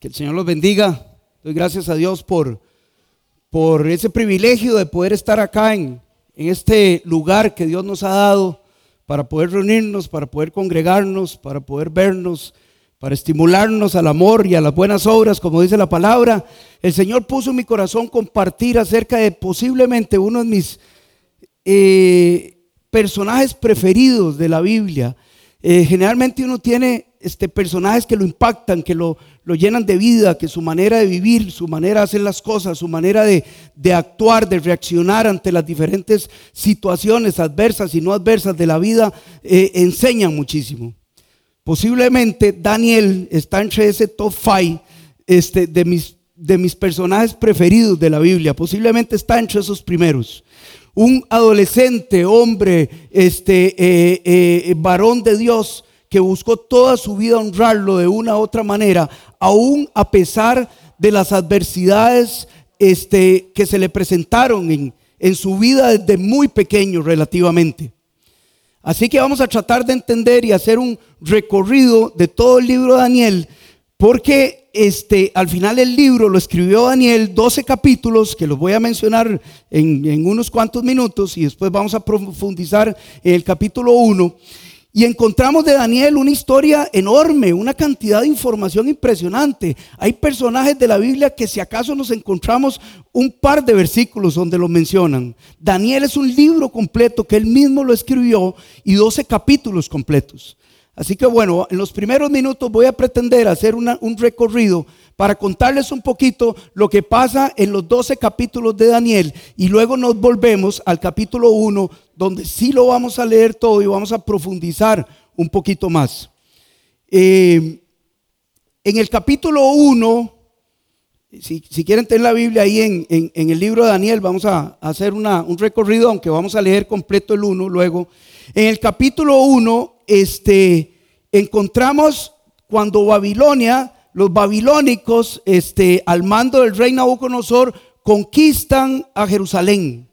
Que el Señor los bendiga. Doy gracias a Dios por, por ese privilegio de poder estar acá en, en este lugar que Dios nos ha dado para poder reunirnos, para poder congregarnos, para poder vernos, para estimularnos al amor y a las buenas obras, como dice la palabra. El Señor puso en mi corazón compartir acerca de posiblemente uno de mis eh, personajes preferidos de la Biblia. Eh, generalmente uno tiene este, personajes que lo impactan, que lo, lo, llenan de vida, que su manera de vivir, su manera de hacer las cosas, su manera de, de, actuar, de reaccionar ante las diferentes situaciones adversas y no adversas de la vida, eh, enseñan muchísimo. Posiblemente Daniel está entre ese top five este, de, mis, de mis personajes preferidos de la Biblia. Posiblemente está entre esos primeros un adolescente, hombre, este, eh, eh, varón de Dios, que buscó toda su vida honrarlo de una u otra manera, aún a pesar de las adversidades este, que se le presentaron en, en su vida desde muy pequeño relativamente. Así que vamos a tratar de entender y hacer un recorrido de todo el libro de Daniel, porque este, al final el libro lo escribió Daniel, 12 capítulos, que los voy a mencionar en, en unos cuantos minutos, y después vamos a profundizar en el capítulo 1. Y encontramos de Daniel una historia enorme, una cantidad de información impresionante. Hay personajes de la Biblia que si acaso nos encontramos un par de versículos donde lo mencionan. Daniel es un libro completo que él mismo lo escribió y 12 capítulos completos. Así que bueno, en los primeros minutos voy a pretender hacer un recorrido para contarles un poquito lo que pasa en los 12 capítulos de Daniel y luego nos volvemos al capítulo 1 donde sí lo vamos a leer todo y vamos a profundizar un poquito más. Eh, en el capítulo 1, si, quieren tener la Biblia ahí en, el libro de Daniel, vamos a, hacer un recorrido, aunque vamos a leer completo el 1 luego. En el capítulo 1, este, encontramos cuando Babilonia, los babilónicos, este, al mando del rey Nabucodonosor, conquistan a Jerusalén.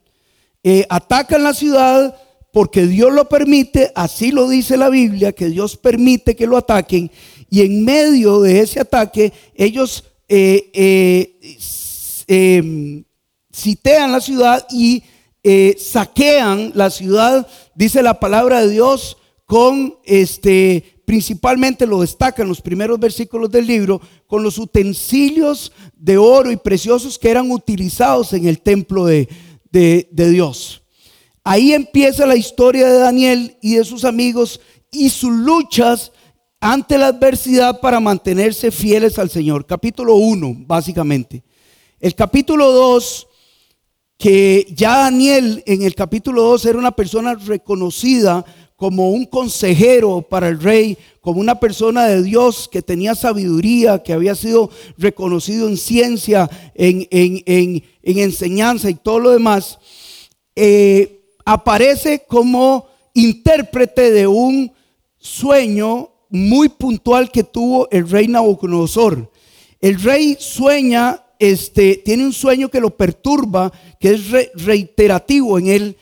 Eh, atacan la ciudad porque Dios lo permite, así lo dice la Biblia, que Dios permite que lo ataquen. Y en medio de ese ataque, ellos eh, eh, em, sitean la ciudad y saquean la ciudad, dice la palabra de Dios, con este, principalmente lo destacan los primeros versículos del libro, con los utensilios de oro y preciosos que eran utilizados en el templo de, de, Dios. Ahí empieza la historia de Daniel y de sus amigos y sus luchas ante la adversidad para mantenerse fieles al Señor. Capítulo 1, básicamente. El capítulo 2, que ya Daniel en el capítulo 2 era una persona reconocida como un consejero para el rey, como una persona de Dios que tenía sabiduría, que había sido reconocido en ciencia, en, en, enseñanza y todo lo demás, eh, aparece como intérprete de un sueño muy puntual que tuvo el rey Nabucodonosor. El rey sueña, este, tiene un sueño que lo perturba, que es reiterativo en él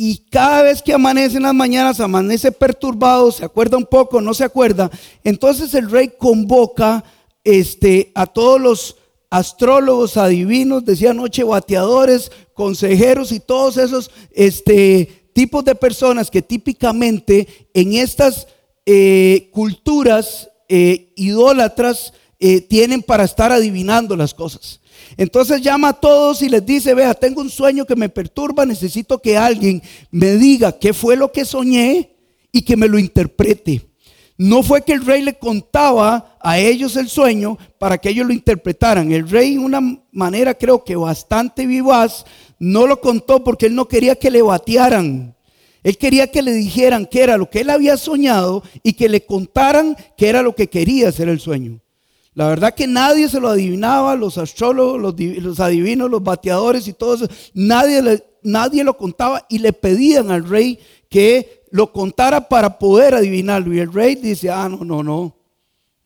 y cada vez que amanece en las mañanas, amanece perturbado, se acuerda un poco, no se acuerda. Entonces el rey convoca este, a todos los astrólogos, adivinos, decía anoche, bateadores, consejeros y todos esos este, tipos de personas que típicamente en estas eh, culturas eh, idólatras eh, tienen para estar adivinando las cosas. Entonces llama a todos y les dice, vea, tengo un sueño que me perturba, necesito que alguien me diga qué fue lo que soñé y que me lo interprete. No fue que el rey le contaba a ellos el sueño para que ellos lo interpretaran. El rey, de una manera creo que bastante vivaz, no lo contó porque él no quería que le batearan. Él quería que le dijeran qué era lo que él había soñado y que le contaran qué era lo que quería hacer el sueño. La verdad que nadie se lo adivinaba, los astrólogos, los, adivinos, los bateadores y todo eso. Nadie, nadie lo contaba y le pedían al rey que lo contara para poder adivinarlo. Y el rey dice, ah, no, no, no.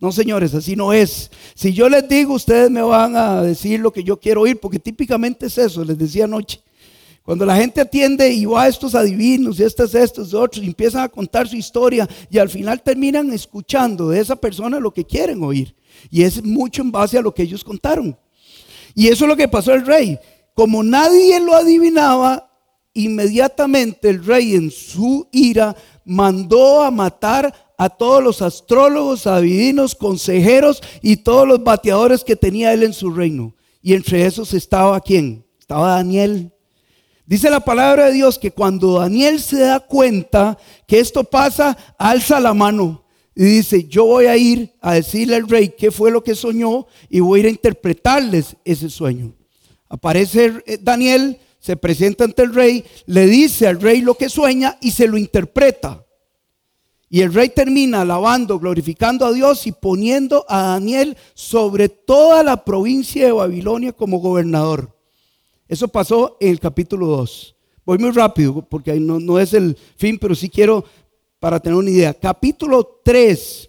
No, señores, así no es. Si yo les digo, ustedes me van a decir lo que yo quiero oír, porque típicamente es eso, les decía anoche. Cuando la gente atiende y va a estos adivinos y estos, estos, otros, y empiezan a contar su historia y al final terminan escuchando de esa persona lo que quieren oír. Y es mucho en base a lo que ellos contaron. Y eso es lo que pasó al rey. Como nadie lo adivinaba, inmediatamente el rey en su ira mandó a matar a todos los astrólogos, adivinos, consejeros y todos los bateadores que tenía él en su reino. Y entre esos estaba quién? Estaba Daniel. Dice la palabra de Dios que cuando Daniel se da cuenta que esto pasa, alza la mano y dice, yo voy a ir a decirle al rey qué fue lo que soñó y voy a ir a interpretarles ese sueño. Aparece eh, Daniel, se presenta ante el rey, le dice al rey lo que sueña y se lo interpreta. Y el rey termina alabando, glorificando a Dios y poniendo a Daniel sobre toda la provincia de Babilonia como gobernador. Eso pasó en el capítulo 2. Voy muy rápido porque no, no es el fin, pero sí quiero para tener una idea. Capítulo 3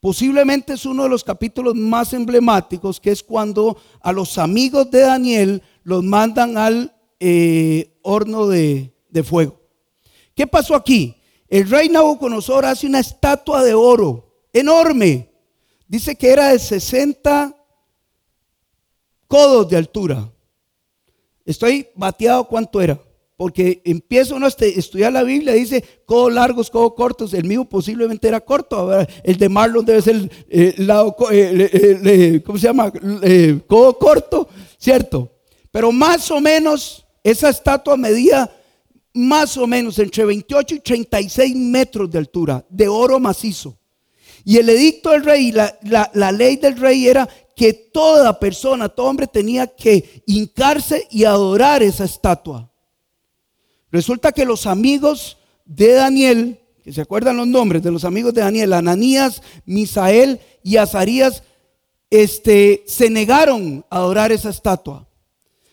posiblemente es uno de los capítulos más emblemáticos, que es cuando a los amigos de Daniel los mandan al eh, horno de, de fuego. ¿Qué pasó aquí? El rey Nabucodonosor hace una estatua de oro enorme. Dice que era de 60 codos de altura. Estoy bateado cuánto era. Porque empieza uno a estudiar la Biblia, dice codos largos, codos cortos. El mío posiblemente era corto. El de Marlon debe ser el, lado, eh, ¿cómo se llama? codo corto, ¿cierto? Pero más o menos esa estatua medía más o menos entre 28 y 36 metros de altura, de oro macizo. Y el edicto del rey, la, la, ley del rey era que toda persona, todo hombre tenía que hincarse y adorar esa estatua. Resulta que los amigos de Daniel, que se acuerdan los nombres de los amigos de Daniel, Ananías, Misael y Azarías, este, se negaron a adorar esa estatua.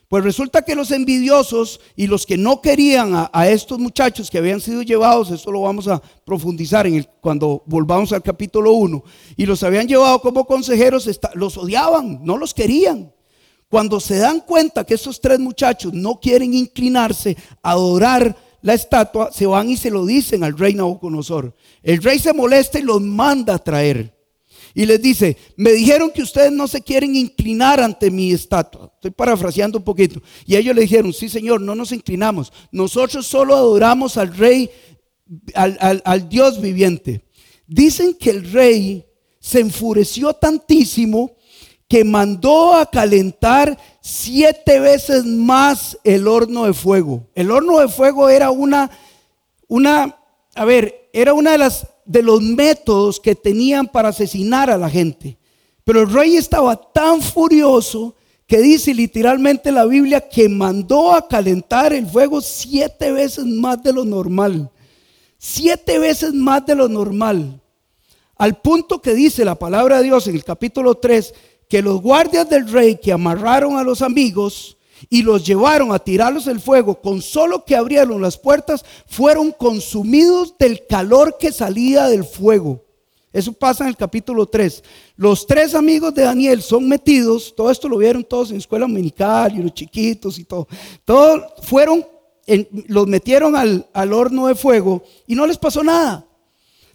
Pues resulta que los envidiosos y los que no querían a, estos muchachos que habían sido llevados, esto lo vamos a profundizar en el, cuando volvamos al capítulo 1, y los habían llevado como consejeros, los odiaban, no los querían. Cuando se dan cuenta que estos tres muchachos no quieren inclinarse a adorar la estatua, se van y se lo dicen al rey Nabucodonosor. El rey se molesta y los manda a traer. Y les dice, me dijeron que ustedes no se quieren inclinar ante mi estatua. Estoy parafraseando un poquito. Y ellos le dijeron, sí señor, no nos inclinamos. Nosotros solo adoramos al rey, al, al Dios viviente. Dicen que el rey se enfureció tantísimo que mandó a calentar siete veces más el horno de fuego. El horno de fuego era una, una, a ver, era una de las de los métodos que tenían para asesinar a la gente. Pero el rey estaba tan furioso que dice literalmente la Biblia que mandó a calentar el fuego siete veces más de lo normal. Siete veces más de lo normal. Al punto que dice la palabra de Dios en el capítulo 3 que los guardias del rey que amarraron a los amigos y los llevaron a tirarlos el fuego, con solo que abrieron las puertas, fueron consumidos del calor que salía del fuego. Eso pasa en el capítulo 3. Los tres amigos de Daniel son metidos, todo esto lo vieron todos en escuela dominical y los chiquitos y todo. Todos fueron, los metieron al horno de fuego y no les pasó nada.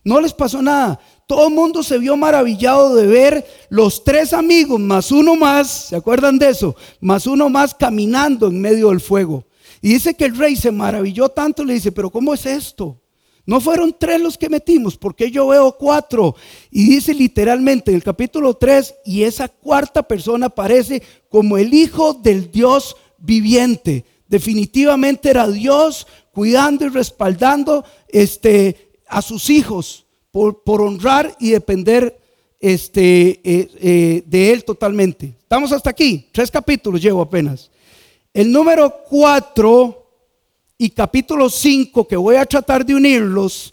No les pasó nada. Todo el mundo se vio maravillado de ver los tres amigos, más uno más, ¿se acuerdan de eso? Más uno más caminando en medio del fuego. Y dice que el rey se maravilló tanto, le dice, pero ¿cómo es esto? No fueron tres los que metimos, porque yo veo cuatro. Y dice literalmente en el capítulo 3, y esa cuarta persona aparece como el Hijo del Dios viviente. Definitivamente era Dios cuidando y respaldando este, a sus hijos por, honrar y depender este, eh, eh, de Él totalmente. Estamos hasta aquí, tres capítulos llevo apenas. El número cuatro y capítulo cinco, que voy a tratar de unirlos,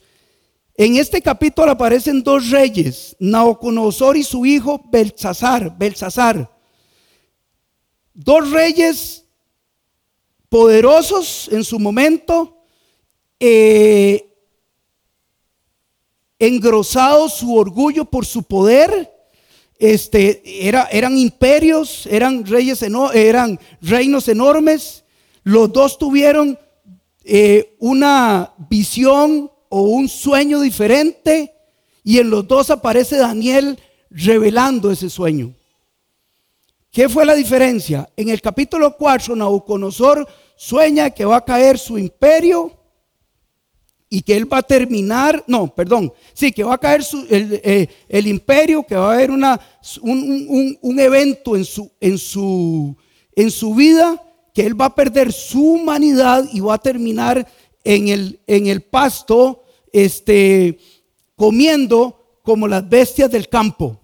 en este capítulo aparecen dos reyes, Nabucodonosor y su hijo Belsasar, Belsasar. Dos reyes poderosos en su momento, eh, engrosado su orgullo por su poder. Este, era, eran imperios, eran, reyes eran reinos enormes. Los dos tuvieron eh, una visión o un sueño diferente y en los dos aparece Daniel revelando ese sueño. ¿Qué fue la diferencia? En el capítulo 4, Nabucodonosor sueña que va a caer su imperio y que él va a terminar, no, perdón, sí, que va a caer eh, el, imperio, que va a haber una, un, evento en su, en, su, en su vida, que él va a perder su humanidad y va a terminar en el, en el pasto, este, comiendo como las bestias del campo.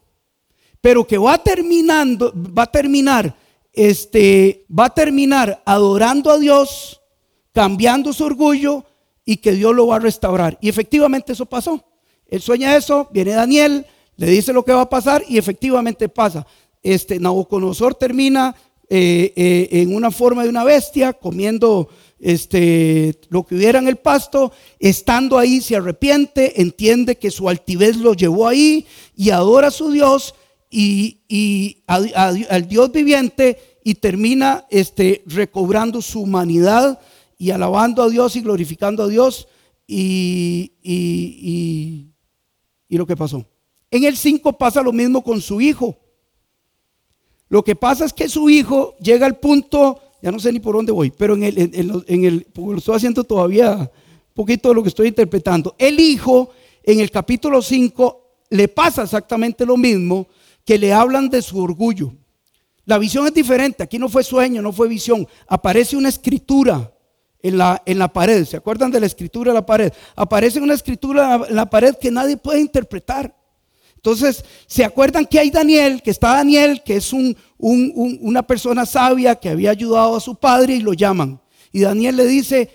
Pero que va terminando, va a terminar, este, va a terminar adorando a Dios, cambiando su orgullo y que Dios lo va a restaurar. Y efectivamente eso pasó. Él sueña eso, viene Daniel, le dice lo que va a pasar y efectivamente pasa. Este Nabucodonosor termina eh, eh, en una forma de una bestia, comiendo este, lo que hubiera en el pasto, estando ahí se arrepiente, entiende que su altivez lo llevó ahí y adora a su Dios y, al Dios viviente y termina este, recobrando su humanidad y alabando a Dios y glorificando a Dios y, y lo que pasó. En el 5 pasa lo mismo con su hijo. Lo que pasa es que su hijo llega al punto, ya no sé ni por dónde voy, pero en el, en, el lo estoy haciendo todavía un poquito de lo que estoy interpretando. El hijo en el capítulo 5 le pasa exactamente lo mismo, que le hablan de su orgullo. La visión es diferente, aquí no fue sueño, no fue visión, aparece una escritura en la, en la pared, ¿se acuerdan de la escritura en la pared? Aparece una escritura en la pared que nadie puede interpretar. Entonces, ¿se acuerdan que hay Daniel, que está Daniel, que es un, una persona sabia que había ayudado a su padre y lo llaman? Y Daniel le dice,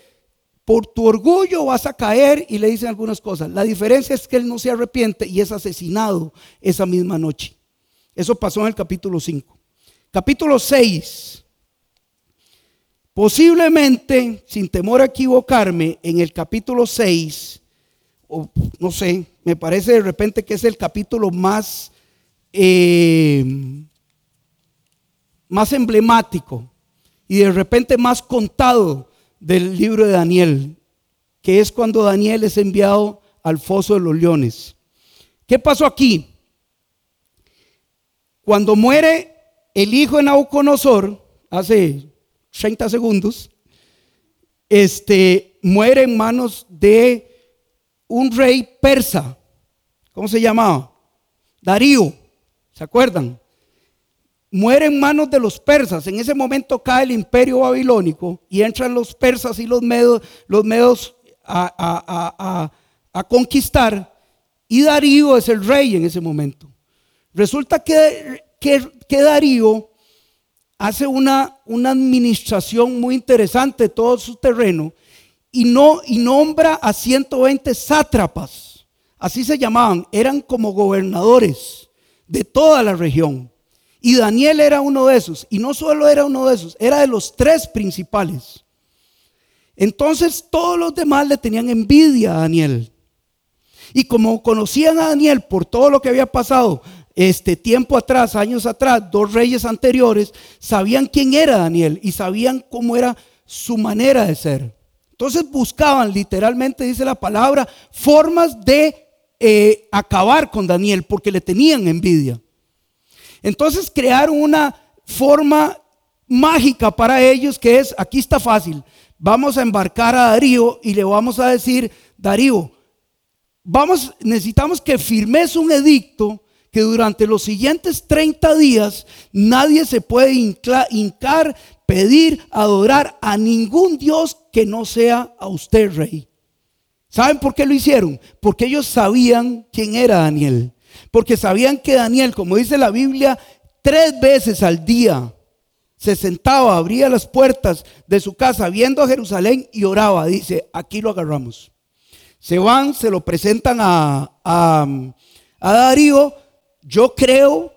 por tu orgullo vas a caer y le dicen algunas cosas. La diferencia es que él no se arrepiente y es asesinado esa misma noche. Eso pasó en el capítulo 5. Capítulo 6. Posiblemente, sin temor a equivocarme, en el capítulo 6, o no sé, me parece de repente que es el capítulo más, eh, más emblemático y de repente más contado del libro de Daniel, que es cuando Daniel es enviado al foso de los leones. ¿Qué pasó aquí? Cuando muere el hijo de Nabucodonosor, hace 30 segundos, este, muere en manos de un rey persa. ¿Cómo se llamaba? Darío. ¿Se acuerdan? Muere en manos de los persas. En ese momento cae el imperio babilónico y entran los persas y los medos, los medos a, a conquistar. Y Darío es el rey en ese momento. Resulta que, que, Darío hace una, una, administración muy interesante de todo su terreno y, no, y nombra a 120 sátrapas, así se llamaban, eran como gobernadores de toda la región. Y Daniel era uno de esos, y no solo era uno de esos, era de los tres principales. Entonces todos los demás le tenían envidia a Daniel. Y como conocían a Daniel por todo lo que había pasado, este tiempo atrás, años atrás, dos reyes anteriores sabían quién era Daniel y sabían cómo era su manera de ser. Entonces buscaban, literalmente dice la palabra, formas de eh, acabar con Daniel porque le tenían envidia. Entonces crearon una forma mágica para ellos que es, aquí está fácil, vamos a embarcar a Darío y le vamos a decir, Darío, vamos, necesitamos que firmes un edicto que durante los siguientes 30 días nadie se puede hincar, pedir, adorar a ningún Dios que no sea a usted, rey. ¿Saben por qué lo hicieron? Porque ellos sabían quién era Daniel. Porque sabían que Daniel, como dice la Biblia, tres veces al día se sentaba, abría las puertas de su casa viendo a Jerusalén y oraba. Dice, aquí lo agarramos. Se van, se lo presentan a, a, a Darío yo creo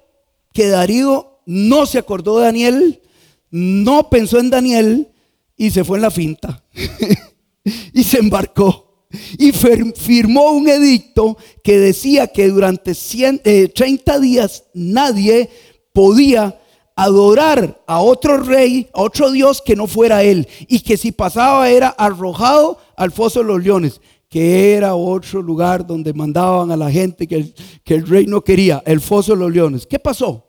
que Darío no se acordó de Daniel, no pensó en Daniel y se fue en la finta. y se embarcó. Y firmó un edicto que decía que durante 30 eh, días nadie podía adorar a otro rey, a otro Dios que no fuera él. Y que si pasaba era arrojado al foso de los leones. Que era otro lugar donde mandaban a la gente que el, rey no quería, el foso de los leones. ¿Qué pasó?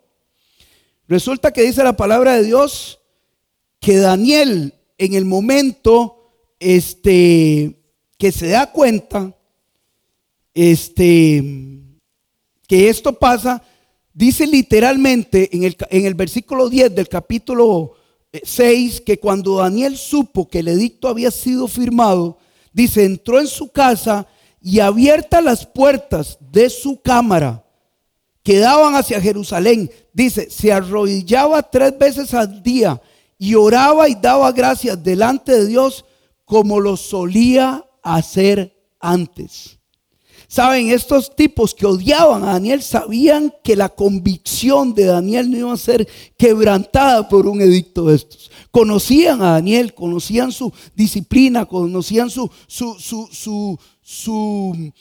Resulta que dice la palabra de Dios que Daniel en el momento este, que se da cuenta este, que esto pasa, dice literalmente en el, en el versículo 10 del capítulo 6 que cuando Daniel supo que el edicto había sido firmado, dice, entró en su casa y abiertas las puertas de su cámara que daban hacia Jerusalén, dice, se arrodillaba tres veces al día y oraba y daba gracias delante de Dios como lo solía hacer antes. Saben, estos tipos que odiaban a Daniel sabían que la convicción de Daniel no iba a ser quebrantada por un edicto de estos. Conocían a Daniel, conocían su disciplina, conocían su, su, su, su,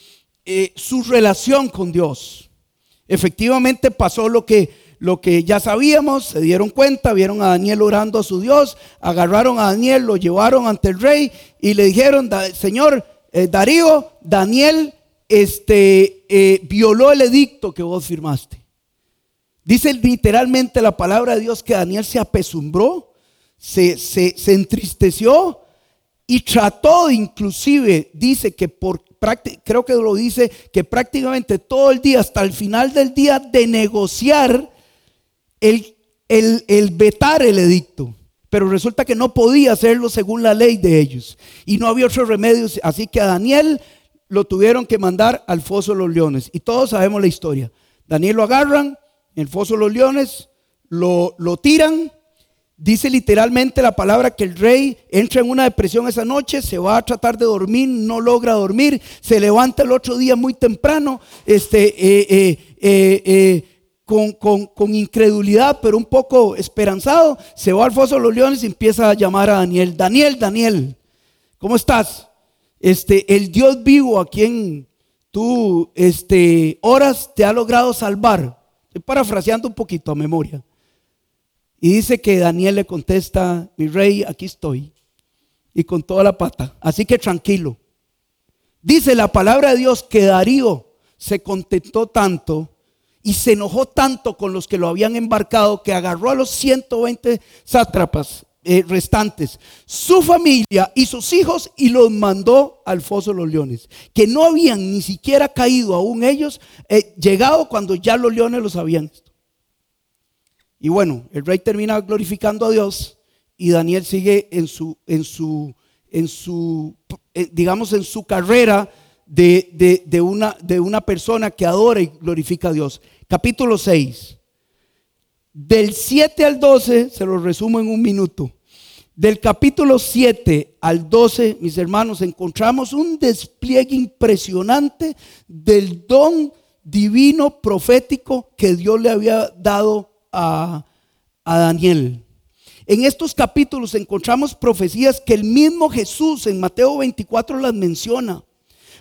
eh, su relación con Dios. Efectivamente pasó lo que, lo que ya sabíamos, se dieron cuenta, vieron a Daniel orando a su Dios, agarraron a Daniel, lo llevaron ante el rey y le dijeron, Señor eh, Darío, Daniel este, eh, violó el edicto que vos firmaste. Dice literalmente la palabra de Dios que Daniel se apesumbró, se, entristeció y trató inclusive, dice que por creo que lo dice, que prácticamente todo el día, hasta el final del día, de negociar el, vetar el edicto. Pero resulta que no podía hacerlo según la ley de ellos. Y no había otro remedio. Así que a Daniel lo tuvieron que mandar al foso de los leones. Y todos sabemos la historia. Daniel lo agarran en el foso de los leones, lo, lo tiran. Dice literalmente la palabra que el rey entra en una depresión esa noche, se va a tratar de dormir, no logra dormir, se levanta el otro día muy temprano, este, eh, eh, eh, con, con, incredulidad, pero un poco esperanzado, se va al foso de los leones y empieza a llamar a Daniel. Daniel, Daniel, ¿cómo estás? este, el Dios vivo a quien tú este, oras te ha logrado salvar. Estoy parafraseando un poquito a memoria. Y dice que Daniel le contesta, mi rey, aquí estoy. Y con toda la pata. Así que tranquilo. Dice la palabra de Dios que Darío se contentó tanto y se enojó tanto con los que lo habían embarcado que agarró a los 120 sátrapas eh, restantes, su familia y sus hijos y los mandó al foso de los leones, que no habían ni siquiera caído aún ellos, eh, llegado cuando ya los leones los habían. Y bueno, el rey termina glorificando a Dios y Daniel sigue en su, en su, en su, eh, digamos, en su carrera de, una, de una persona que adora y glorifica a Dios. Capítulo 6. Del 7 al 12, se lo resumo en un minuto. Del capítulo 7 al 12, mis hermanos, encontramos un despliegue impresionante del don divino profético que Dios le había dado a, Daniel. En estos capítulos encontramos profecías que el mismo Jesús en Mateo 24 las menciona.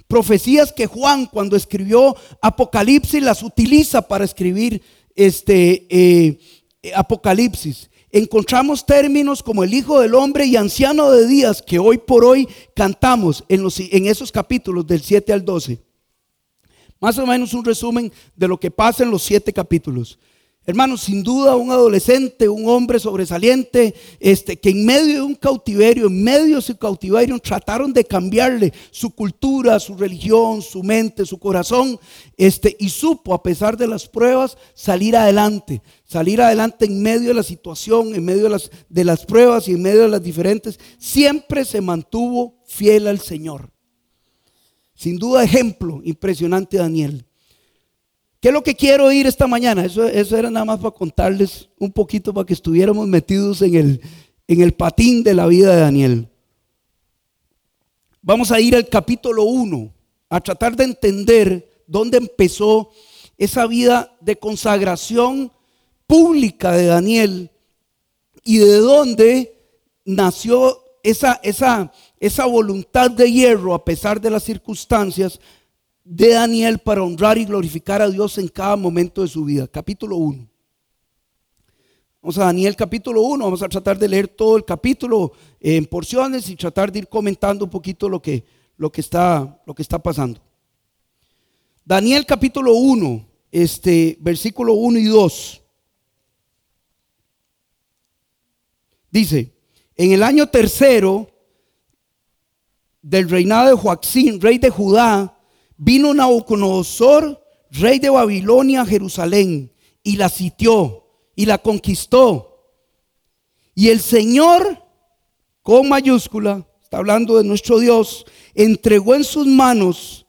Profecías que Juan cuando escribió Apocalipsis las utiliza para escribir este eh, Apocalipsis encontramos términos como el Hijo del Hombre y Anciano de Días que hoy por hoy cantamos en, los, en esos capítulos del 7 al 12. Más o menos un resumen de lo que pasa en los siete capítulos. Hermanos, sin duda un adolescente, un hombre sobresaliente, este, que en medio de un cautiverio, en medio de su cautiverio, trataron de cambiarle su cultura, su religión, su mente, su corazón, este, y supo, a pesar de las pruebas, salir adelante, salir adelante en medio de la situación, en medio de las, de las pruebas y en medio de las diferentes, siempre se mantuvo fiel al Señor. Sin duda, ejemplo impresionante Daniel. ¿Qué es lo que quiero oír esta mañana? Eso, eso era nada más para contarles un poquito para que estuviéramos metidos en el, en el patín de la vida de Daniel. Vamos a ir al capítulo 1, a tratar de entender dónde empezó esa vida de consagración pública de Daniel y de dónde nació esa, esa, esa voluntad de hierro a pesar de las circunstancias de Daniel para honrar y glorificar a Dios en cada momento de su vida. Capítulo 1. Vamos a Daniel capítulo 1, vamos a tratar de leer todo el capítulo en porciones y tratar de ir comentando un poquito lo que, lo que está, lo que está pasando. Daniel capítulo 1, este, versículo 1 y 2. Dice, en el año tercero del reinado de Joaquín, rey de Judá, vino Nabucodonosor, rey de Babilonia, a Jerusalén, y la sitió y la conquistó. Y el Señor, con mayúscula, está hablando de nuestro Dios, entregó en sus manos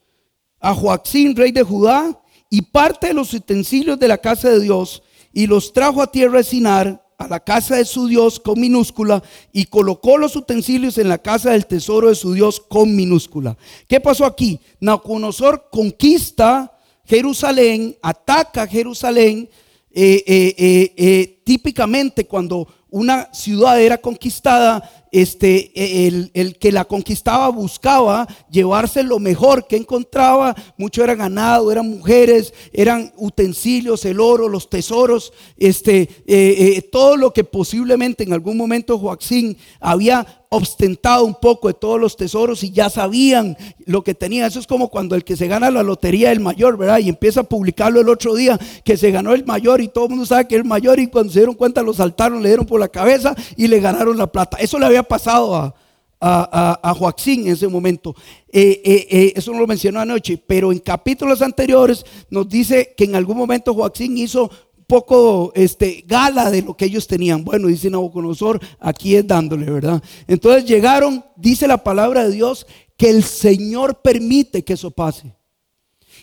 a Joaquín, rey de Judá, y parte de los utensilios de la casa de Dios, y los trajo a tierra de Sinar, a la casa de su Dios con minúscula, y colocó los utensilios en la casa del tesoro de su Dios con minúscula. ¿Qué pasó aquí? Nabucodonosor conquista Jerusalén, ataca Jerusalén, eh, eh, eh, típicamente cuando una ciudad era conquistada, este, el, el, que la conquistaba buscaba llevarse lo mejor que encontraba. Mucho era ganado, eran mujeres, eran utensilios, el oro, los tesoros, este, eh, eh, todo lo que posiblemente en algún momento Joaquín había ostentado un poco de todos los tesoros y ya sabían lo que tenía. Eso es como cuando el que se gana la lotería el mayor, ¿verdad? Y empieza a publicarlo el otro día que se ganó el mayor y todo el mundo sabe que es el mayor y cuando se dieron cuenta lo saltaron, le dieron por la cabeza y le ganaron la plata. Eso le había pasado a, a, Joaquín en ese momento. Eh, eh, eh, eso no lo mencionó anoche, pero en capítulos anteriores nos dice que en algún momento Joaquín hizo poco este, gala de lo que ellos tenían. Bueno, dice Nabucodonosor, aquí es dándole, ¿verdad? Entonces llegaron, dice la palabra de Dios, que el Señor permite que eso pase.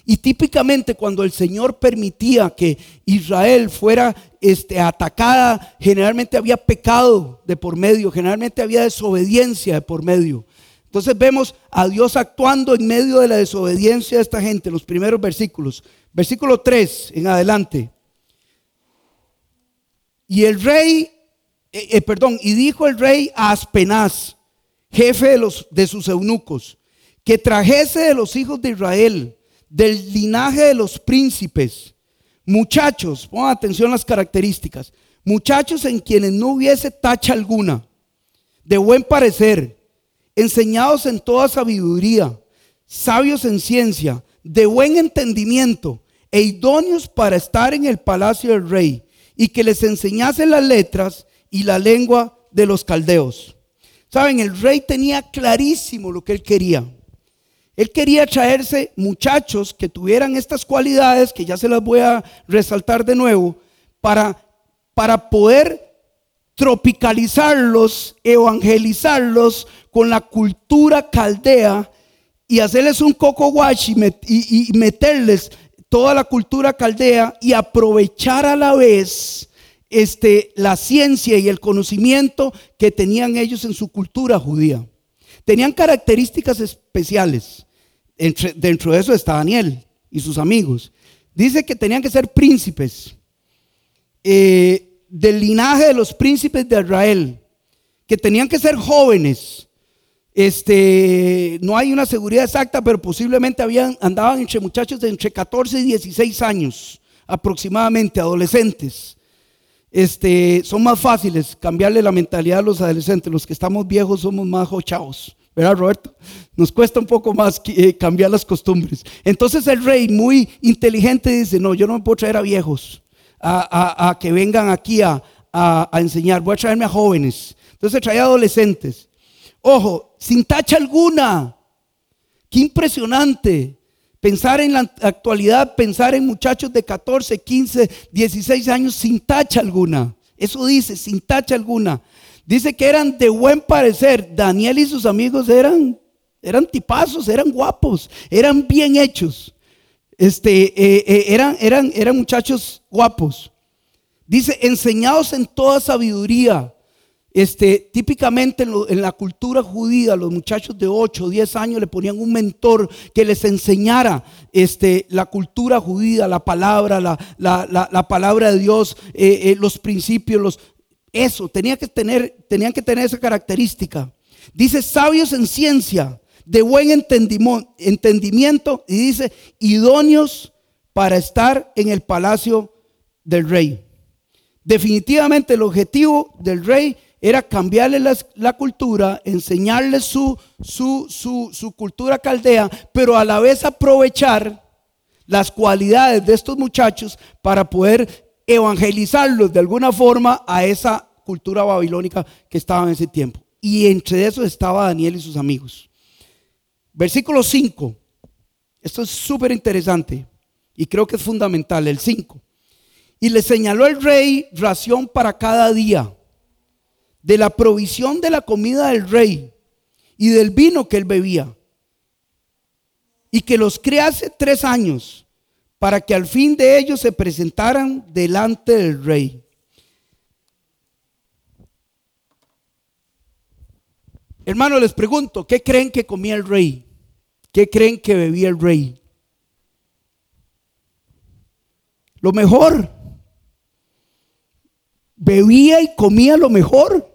Y típicamente cuando el Señor permitía que Israel fuera este, atacada, generalmente había pecado de por medio, generalmente había desobediencia de por medio. Entonces vemos a Dios actuando en medio de la desobediencia de esta gente, los primeros versículos. Versículo 3 en adelante. Y el rey, eh, eh, perdón, y dijo el rey a Aspenaz, jefe de, los, de sus eunucos, que trajese de los hijos de Israel, del linaje de los príncipes, muchachos, pongan atención las características, muchachos en quienes no hubiese tacha alguna, de buen parecer, enseñados en toda sabiduría, sabios en ciencia, de buen entendimiento e idóneos para estar en el palacio del rey y que les enseñase las letras y la lengua de los caldeos. Saben, el rey tenía clarísimo lo que él quería. Él quería traerse muchachos que tuvieran estas cualidades, que ya se las voy a resaltar de nuevo, para, para poder tropicalizarlos, evangelizarlos con la cultura caldea y hacerles un coco wash y meterles toda la cultura caldea y aprovechar a la vez este, la ciencia y el conocimiento que tenían ellos en su cultura judía. Tenían características especiales. dentro de eso está Daniel y sus amigos. Dice que tenían que ser príncipes eh, del linaje de los príncipes de Israel, que tenían que ser jóvenes, este, no hay una seguridad exacta, pero posiblemente habían, andaban entre muchachos de entre 14 y 16 años, aproximadamente, adolescentes. Este, son más fáciles cambiarle la mentalidad a los adolescentes. Los que estamos viejos somos más jochados. ¿Verdad, Roberto? Nos cuesta un poco más eh, cambiar las costumbres. Entonces el rey, muy inteligente, dice, no, yo no me puedo traer a viejos a, que vengan aquí a, a, enseñar. Voy a traerme a jóvenes. Entonces traía adolescentes. Ojo, sin tacha alguna. Qué impresionante. Pensar en la actualidad, pensar en muchachos de 14, 15, 16 años sin tacha alguna. Eso dice, sin tacha alguna. Dice que eran de buen parecer. Daniel y sus amigos eran, eran tipazos, eran guapos, eran bien hechos. Este, eh, eh, eran, eran, eran muchachos guapos. Dice, enseñados en toda sabiduría este, típicamente en, la cultura judía, los muchachos de 8 o 10 años le ponían un mentor que les enseñara este, la cultura judía, la palabra, la, palabra de Dios, eh, eh, los principios, los, eso, tenía que tener, tenían que tener esa característica. Dice sabios en ciencia, de buen entendimiento, y dice idóneos para estar en el palacio del rey. Definitivamente el objetivo del rey era cambiarle la, cultura, enseñarle su, su, su, su cultura caldea, pero a la vez aprovechar las cualidades de estos muchachos para poder evangelizarlos de alguna forma a esa cultura babilónica que estaba en ese tiempo. Y entre eso estaba Daniel y sus amigos. Versículo 5. Esto es súper interesante y creo que es fundamental, el 5. Y le señaló el rey ración para cada día, de la provisión de la comida del rey y del vino que él bebía. Y que los crease tres años para que al fin de ellos se presentaran delante del rey. Hermano, les pregunto, ¿qué creen que comía el rey? ¿Qué creen que bebía el rey? Lo mejor. Bebía y comía lo mejor.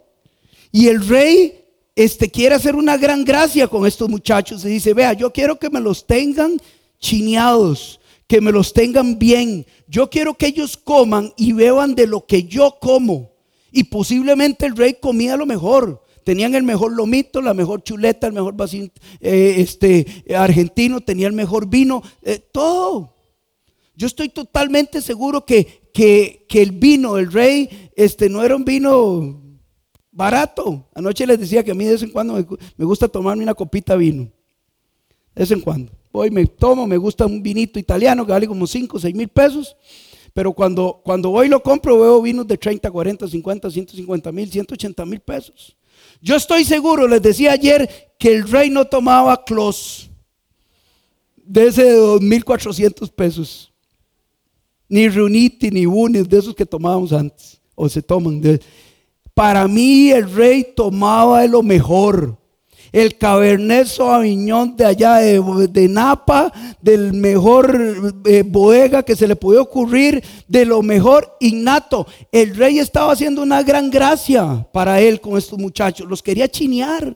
Y el rey este, quiere hacer una gran gracia con estos muchachos. Y dice, vea, yo quiero que me los tengan chineados, que me los tengan bien. Yo quiero que ellos coman y beban de lo que yo como. Y posiblemente el rey comía lo mejor. Tenían el mejor lomito, la mejor chuleta, el mejor vacío eh, este, argentino, tenía el mejor vino, eh, todo. Yo estoy totalmente seguro que, que, el vino, el rey, este, no era un vino barato. Anoche les decía que a mí de vez en cuando me, gusta tomarme una copita de vino. De vez en cuando. Voy, me tomo, me gusta un vinito italiano que vale como 5 o 6 mil pesos. Pero cuando, cuando voy y lo compro, veo vinos de 30, 40, 50, 150 mil, 180 mil pesos. Yo estoy seguro, les decía ayer, que el rey no tomaba clos de ese de 2.400 pesos. Ni Runiti, ni Bunis, de esos que tomábamos antes, o se toman. Para mí el rey tomaba de lo mejor el Cabernet Sauvignon de allá de, Napa, del mejor eh, bodega que se le puede ocurrir, de lo mejor innato. El rey estaba haciendo una gran gracia para él con estos muchachos, los quería chinear.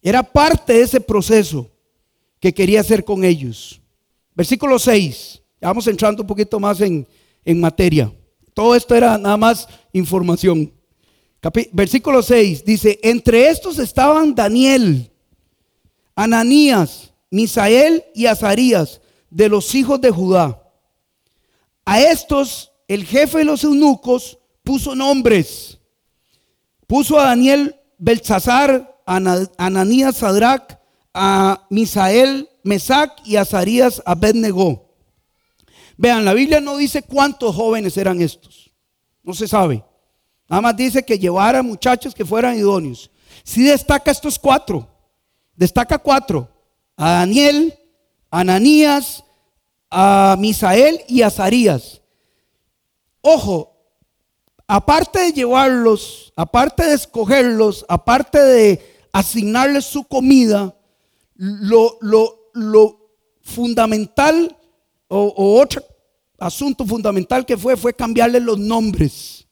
Era parte de ese proceso que quería hacer con ellos. Versículo 6. vamos entrando un poquito más en, en materia. Todo esto era nada más información versículo 6 dice, entre estos estaban Daniel, Ananías, Misael y Azarías, de los hijos de Judá. A estos el jefe de los eunucos puso nombres. Puso a Daniel Belzazar, a Ananías Sadrach, a Misael Mesac y a Azarías Abednego. Vean, la Biblia no dice cuántos jóvenes eran estos. No se sabe. Nada más dice que llevara muchachos que fueran idóneos. Si destaca estos cuatro. Destaca cuatro. A Daniel, a Ananías, a Misael y a Azarías. Ojo, aparte de llevarlos, aparte de escogerlos, aparte de asignarles su comida, lo, fundamental o, otro asunto fundamental que fue fue cambiarles los nombres.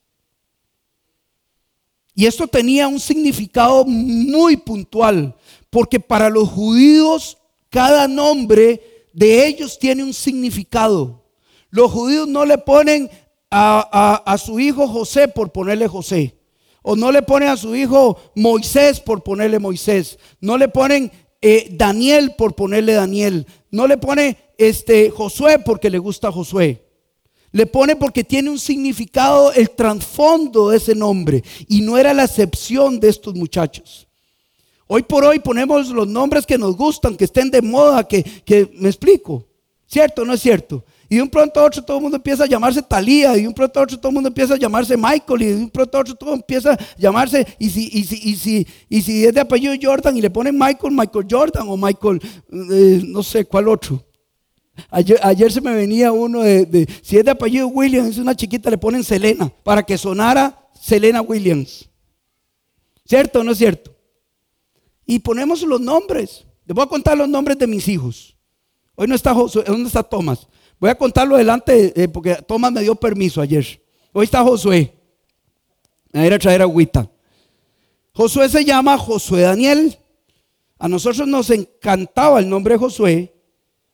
Y esto tenía un significado muy puntual, porque para los judíos cada nombre de ellos tiene un significado. Los judíos no le ponen a, su hijo José por ponerle José. O no le ponen a su hijo Moisés por ponerle Moisés. No le ponen eh, Daniel por ponerle Daniel. No le pone este, Josué porque le gusta Josué. Le pone porque tiene un significado el trasfondo de ese nombre. Y no era la excepción de estos muchachos. Hoy por hoy ponemos los nombres que nos gustan, que estén de moda, que, me explico. ¿Cierto o no es cierto? Y de un pronto a otro todo el mundo empieza a llamarse Talía, y de un pronto a otro todo el mundo empieza a llamarse Michael, y de un pronto a otro todo empieza a llamarse, y si, y si, y si, y si es de apellido Jordan y le ponen Michael, Michael Jordan o Michael, eh, no sé cuál otro. Ayer, se me venía uno de, si es de apellido Williams, es una chiquita, le ponen Selena, para que sonara Selena Williams. ¿Cierto o no es cierto? Y ponemos los nombres. Les voy a contar los nombres de mis hijos. Hoy no está Josué, ¿dónde está Tomás? Voy a contarlo delante, eh, porque Tomás me dio permiso ayer. Hoy está Josué. Me voy a traer agüita. Josué se llama Josué Daniel. A nosotros nos encantaba el nombre Josué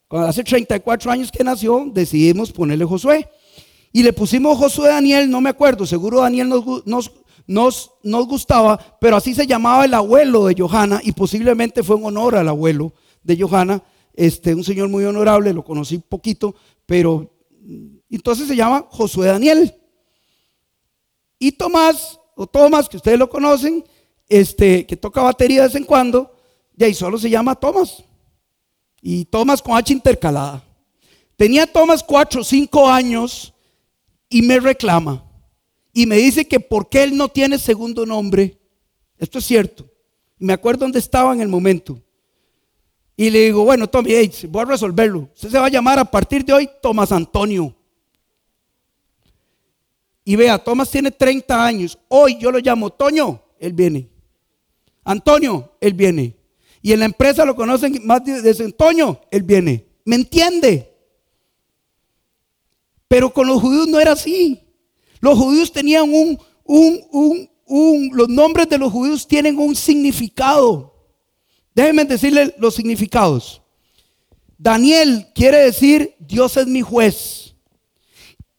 cuando hace 34 años que nació, decidimos ponerle Josué. Y le pusimos Josué Daniel, no me acuerdo, seguro Daniel nos, nos, nos, gustaba, pero así se llamaba el abuelo de Johanna y posiblemente fue en honor al abuelo de Johanna, este, un señor muy honorable, lo conocí poquito, pero entonces se llama Josué Daniel. Y Tomás, o Tomás, que ustedes lo conocen, este, que toca batería de vez en cuando, y ahí solo se llama Tomás. Y Tomás con H intercalada. Tenía Tomás cuatro o cinco años y me reclama. Y me dice que por qué él no tiene segundo nombre. Esto es cierto. Me acuerdo dónde estaba en el momento. Y le digo, bueno, Tommy, voy a resolverlo. Usted se va a llamar a partir de hoy Tomás Antonio. Y vea, Tomás tiene 30 años. Hoy yo lo llamo Toño, él viene. Antonio, él viene. Y en la empresa lo conocen más de Antonio, él viene. ¿Me entiende? Pero con los judíos no era así. Los judíos tenían un, un, un, un, los nombres de los judíos tienen un significado. Déjenme decirle los significados. Daniel quiere decir Dios es mi juez.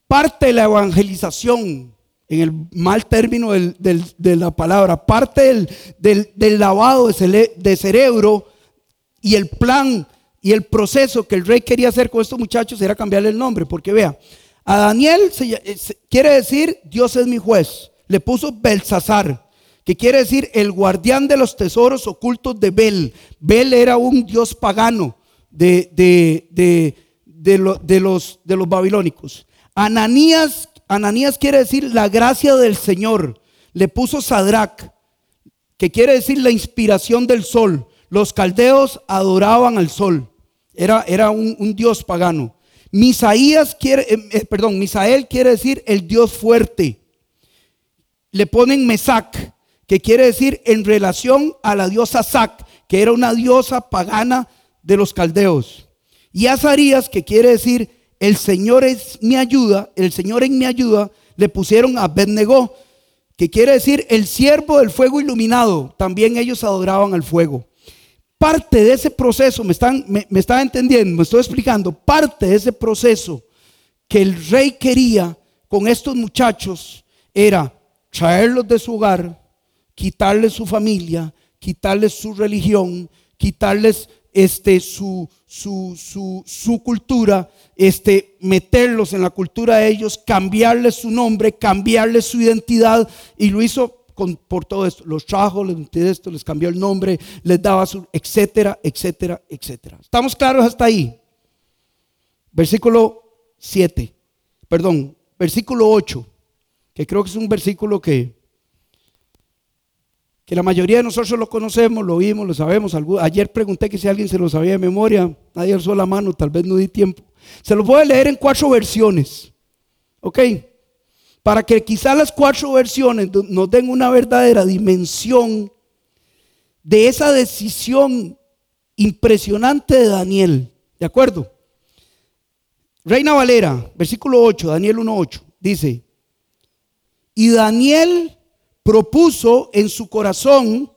Parte de la evangelización, en el mal término de la palabra, parte del, lavado de, cerebro y el plan y el proceso que el rey quería hacer con estos muchachos era cambiarle el nombre, porque vea, a Daniel quiere decir Dios es mi juez. Le puso Belsasar, que quiere decir el guardián de los tesoros ocultos de Bel. Bel era un dios pagano de, de, de, los, de los babilónicos. Ananías, Ananías quiere decir la gracia del Señor. Le puso Sadrach, que quiere decir la inspiración del sol. Los caldeos adoraban al sol. Era, era un, dios pagano. Misaías quiere, eh, eh, perdón, Misael quiere decir el Dios fuerte. Le ponen Mesac, que quiere decir en relación a la diosa Sac, que era una diosa pagana de los caldeos. Y Azarías, que quiere decir el Señor es mi ayuda, el Señor en mi ayuda, le pusieron a Abednego, que quiere decir el siervo del fuego iluminado. También ellos adoraban al fuego. Parte de ese proceso, me están, me, entendiendo, me estoy explicando, parte de ese proceso que el rey quería con estos muchachos era traerlos de su hogar, quitarles su familia, quitarles su religión, quitarles este, su, su, su, cultura, este, meterlos en la cultura de ellos, cambiarles su nombre, cambiarles su identidad, y lo hizo por todo esto. Los trajo, les esto, les cambió el nombre, les daba su, etcétera, etcétera, etcétera. ¿Estamos claros hasta ahí? Versículo 7, perdón, versículo 8, que creo que es un versículo que, que la mayoría de nosotros lo conocemos, lo vimos, lo sabemos. Ayer pregunté que si alguien se lo sabía de memoria, nadie alzó la mano, tal vez no di tiempo. Se lo voy a leer en cuatro versiones. ¿Ok? para que quizás las cuatro versiones nos den una verdadera dimensión de esa decisión impresionante de Daniel. ¿De acuerdo? Reina Valera, versículo 8, Daniel 1.8, dice, y Daniel propuso en su corazón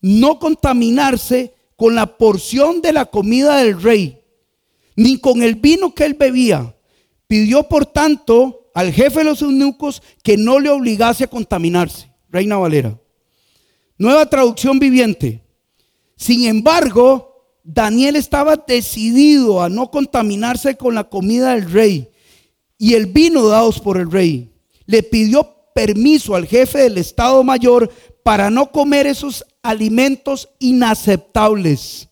no contaminarse con la porción de la comida del rey, ni con el vino que él bebía. Pidió por tanto al jefe de los eunucos que no le obligase a contaminarse. Reina Valera. Nueva traducción viviente. Sin embargo, Daniel estaba decidido a no contaminarse con la comida del rey y el vino dados por el rey. Le pidió permiso al jefe del Estado Mayor para no comer esos alimentos inaceptables.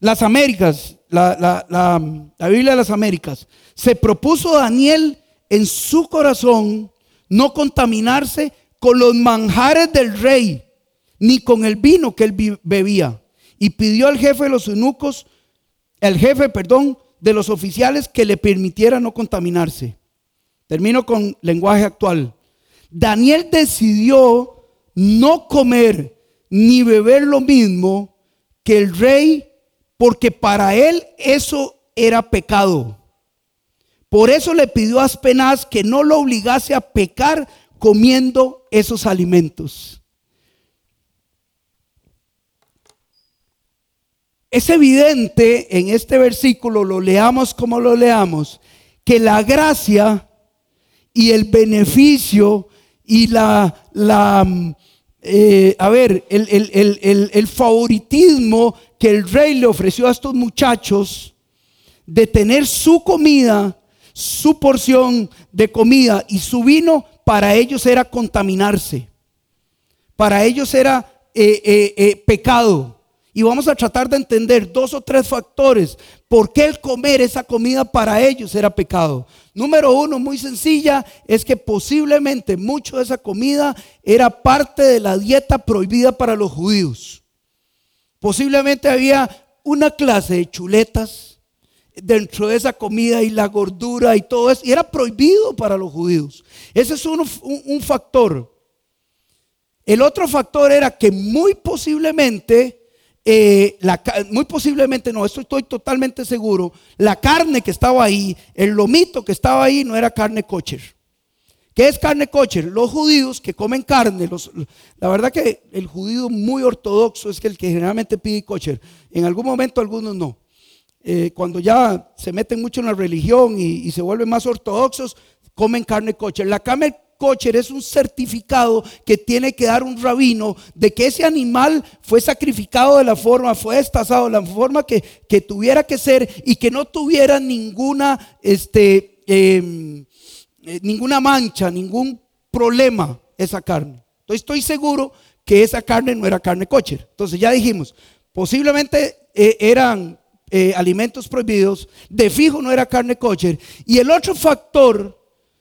Las Américas, la, la, Biblia de las Américas, se propuso Daniel en su corazón no contaminarse con los manjares del rey, ni con el vino que él bebía. Y pidió al jefe de los eunucos, el jefe, perdón, de los oficiales que le permitiera no contaminarse. Termino con lenguaje actual. Daniel decidió no comer ni beber lo mismo que el rey porque para él eso era pecado. Por eso le pidió a Aspenaz que no lo obligase a pecar comiendo esos alimentos. Es evidente en este versículo, lo leamos como lo leamos, que la gracia y el beneficio y la, la eh, a ver, el, el favoritismo que el rey le ofreció a estos muchachos de tener su comida, su porción de comida y su vino, para ellos era contaminarse. Para ellos era eh, eh, pecado. Y vamos a tratar de entender dos o tres factores por qué el comer esa comida para ellos era pecado. Número uno, muy sencilla, es que posiblemente mucho de esa comida era parte de la dieta prohibida para los judíos. Posiblemente había una clase de chuletas dentro de esa comida y la gordura y todo eso. Y era prohibido para los judíos. Ese es un, un factor. El otro factor era que muy posiblemente, eh, muy posiblemente no, esto estoy totalmente seguro, la carne que estaba ahí, el lomito que estaba ahí no era carne kosher. ¿Qué es carne kosher? Los judíos que comen carne, los, la verdad que el judío muy ortodoxo es que el que generalmente pide kosher. En algún momento algunos no. Eh, cuando ya se meten mucho en la religión y, se vuelven más ortodoxos, comen carne kosher. La carne kosher es un certificado que tiene que dar un rabino de que ese animal fue sacrificado de la forma, fue destazado de la forma que, tuviera que ser y que no tuviera ninguna, este, em, eh, ninguna mancha, ningún problema esa carne. Entonces estoy seguro que esa carne no era carne kosher. Entonces ya dijimos, posiblemente eh, eran eh, alimentos prohibidos, de fijo no era carne kosher. Y el otro factor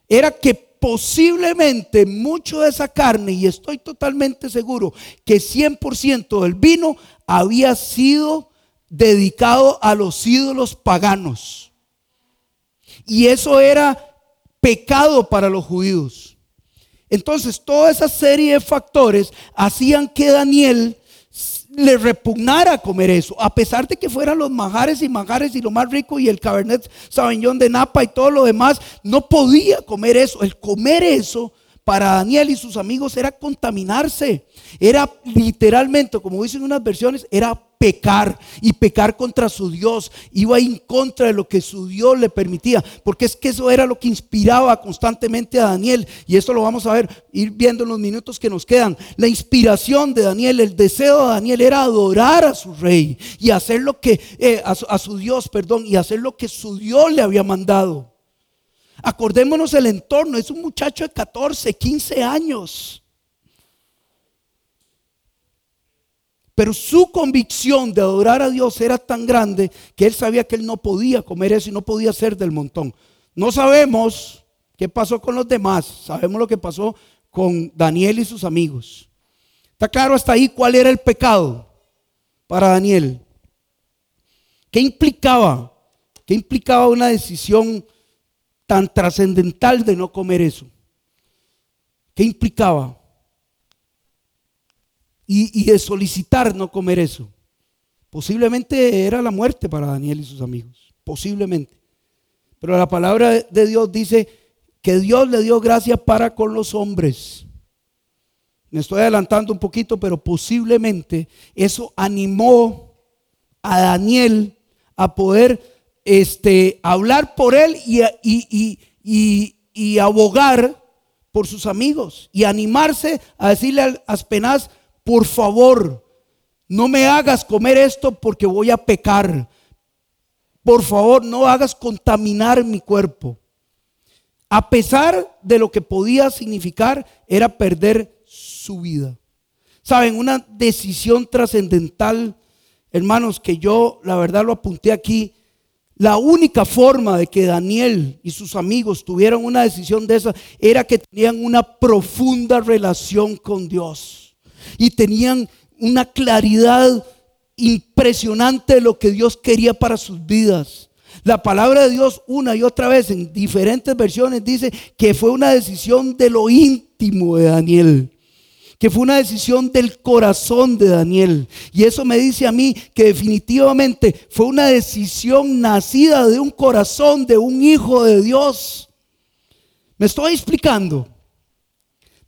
era que posiblemente mucho de esa carne, y estoy totalmente seguro que 100% del vino había sido dedicado a los ídolos paganos. Y eso era pecado para los judíos. Entonces, toda esa serie de factores hacían que Daniel le repugnara comer eso, a pesar de que fueran los majares y majares y lo más rico y el Cabernet Sauvignon de Napa y todo lo demás, no podía comer eso. El comer eso para Daniel y sus amigos era contaminarse, era literalmente, como dicen unas versiones, era pecar y pecar contra su Dios, iba en contra de lo que su Dios le permitía, porque es que eso era lo que inspiraba constantemente a Daniel, y esto lo vamos a ver, ir viendo en los minutos que nos quedan. La inspiración de Daniel, el deseo de Daniel era adorar a su rey y hacer lo que, eh, a, su, a su Dios, perdón, y hacer lo que su Dios le había mandado. Acordémonos el entorno, es un muchacho de 14, 15 años. Pero su convicción de adorar a Dios era tan grande que él sabía que él no podía comer eso y no podía ser del montón. No sabemos qué pasó con los demás, sabemos lo que pasó con Daniel y sus amigos. Está claro hasta ahí cuál era el pecado para Daniel. ¿Qué implicaba? ¿Qué implicaba una decisión tan trascendental de no comer eso? ¿Qué implicaba? Y, de solicitar no comer eso. Posiblemente era la muerte para Daniel y sus amigos, posiblemente. Pero la palabra de Dios dice que Dios le dio gracia para con los hombres. Me estoy adelantando un poquito, pero posiblemente eso animó a Daniel a poder este, hablar por él y, y, y, y, abogar por sus amigos y animarse a decirle al Aspenaz, por favor, no me hagas comer esto porque voy a pecar. Por favor, no hagas contaminar mi cuerpo. A pesar de lo que podía significar, era perder su vida. Saben, una decisión trascendental, hermanos, que yo la verdad lo apunté aquí. La única forma de que Daniel y sus amigos tuvieran una decisión de esa era que tenían una profunda relación con Dios y tenían una claridad impresionante de lo que Dios quería para sus vidas. La palabra de Dios una y otra vez en diferentes versiones dice que fue una decisión de lo íntimo de Daniel que fue una decisión del corazón de Daniel. Y eso me dice a mí que definitivamente fue una decisión nacida de un corazón de un hijo de Dios. ¿Me estoy explicando?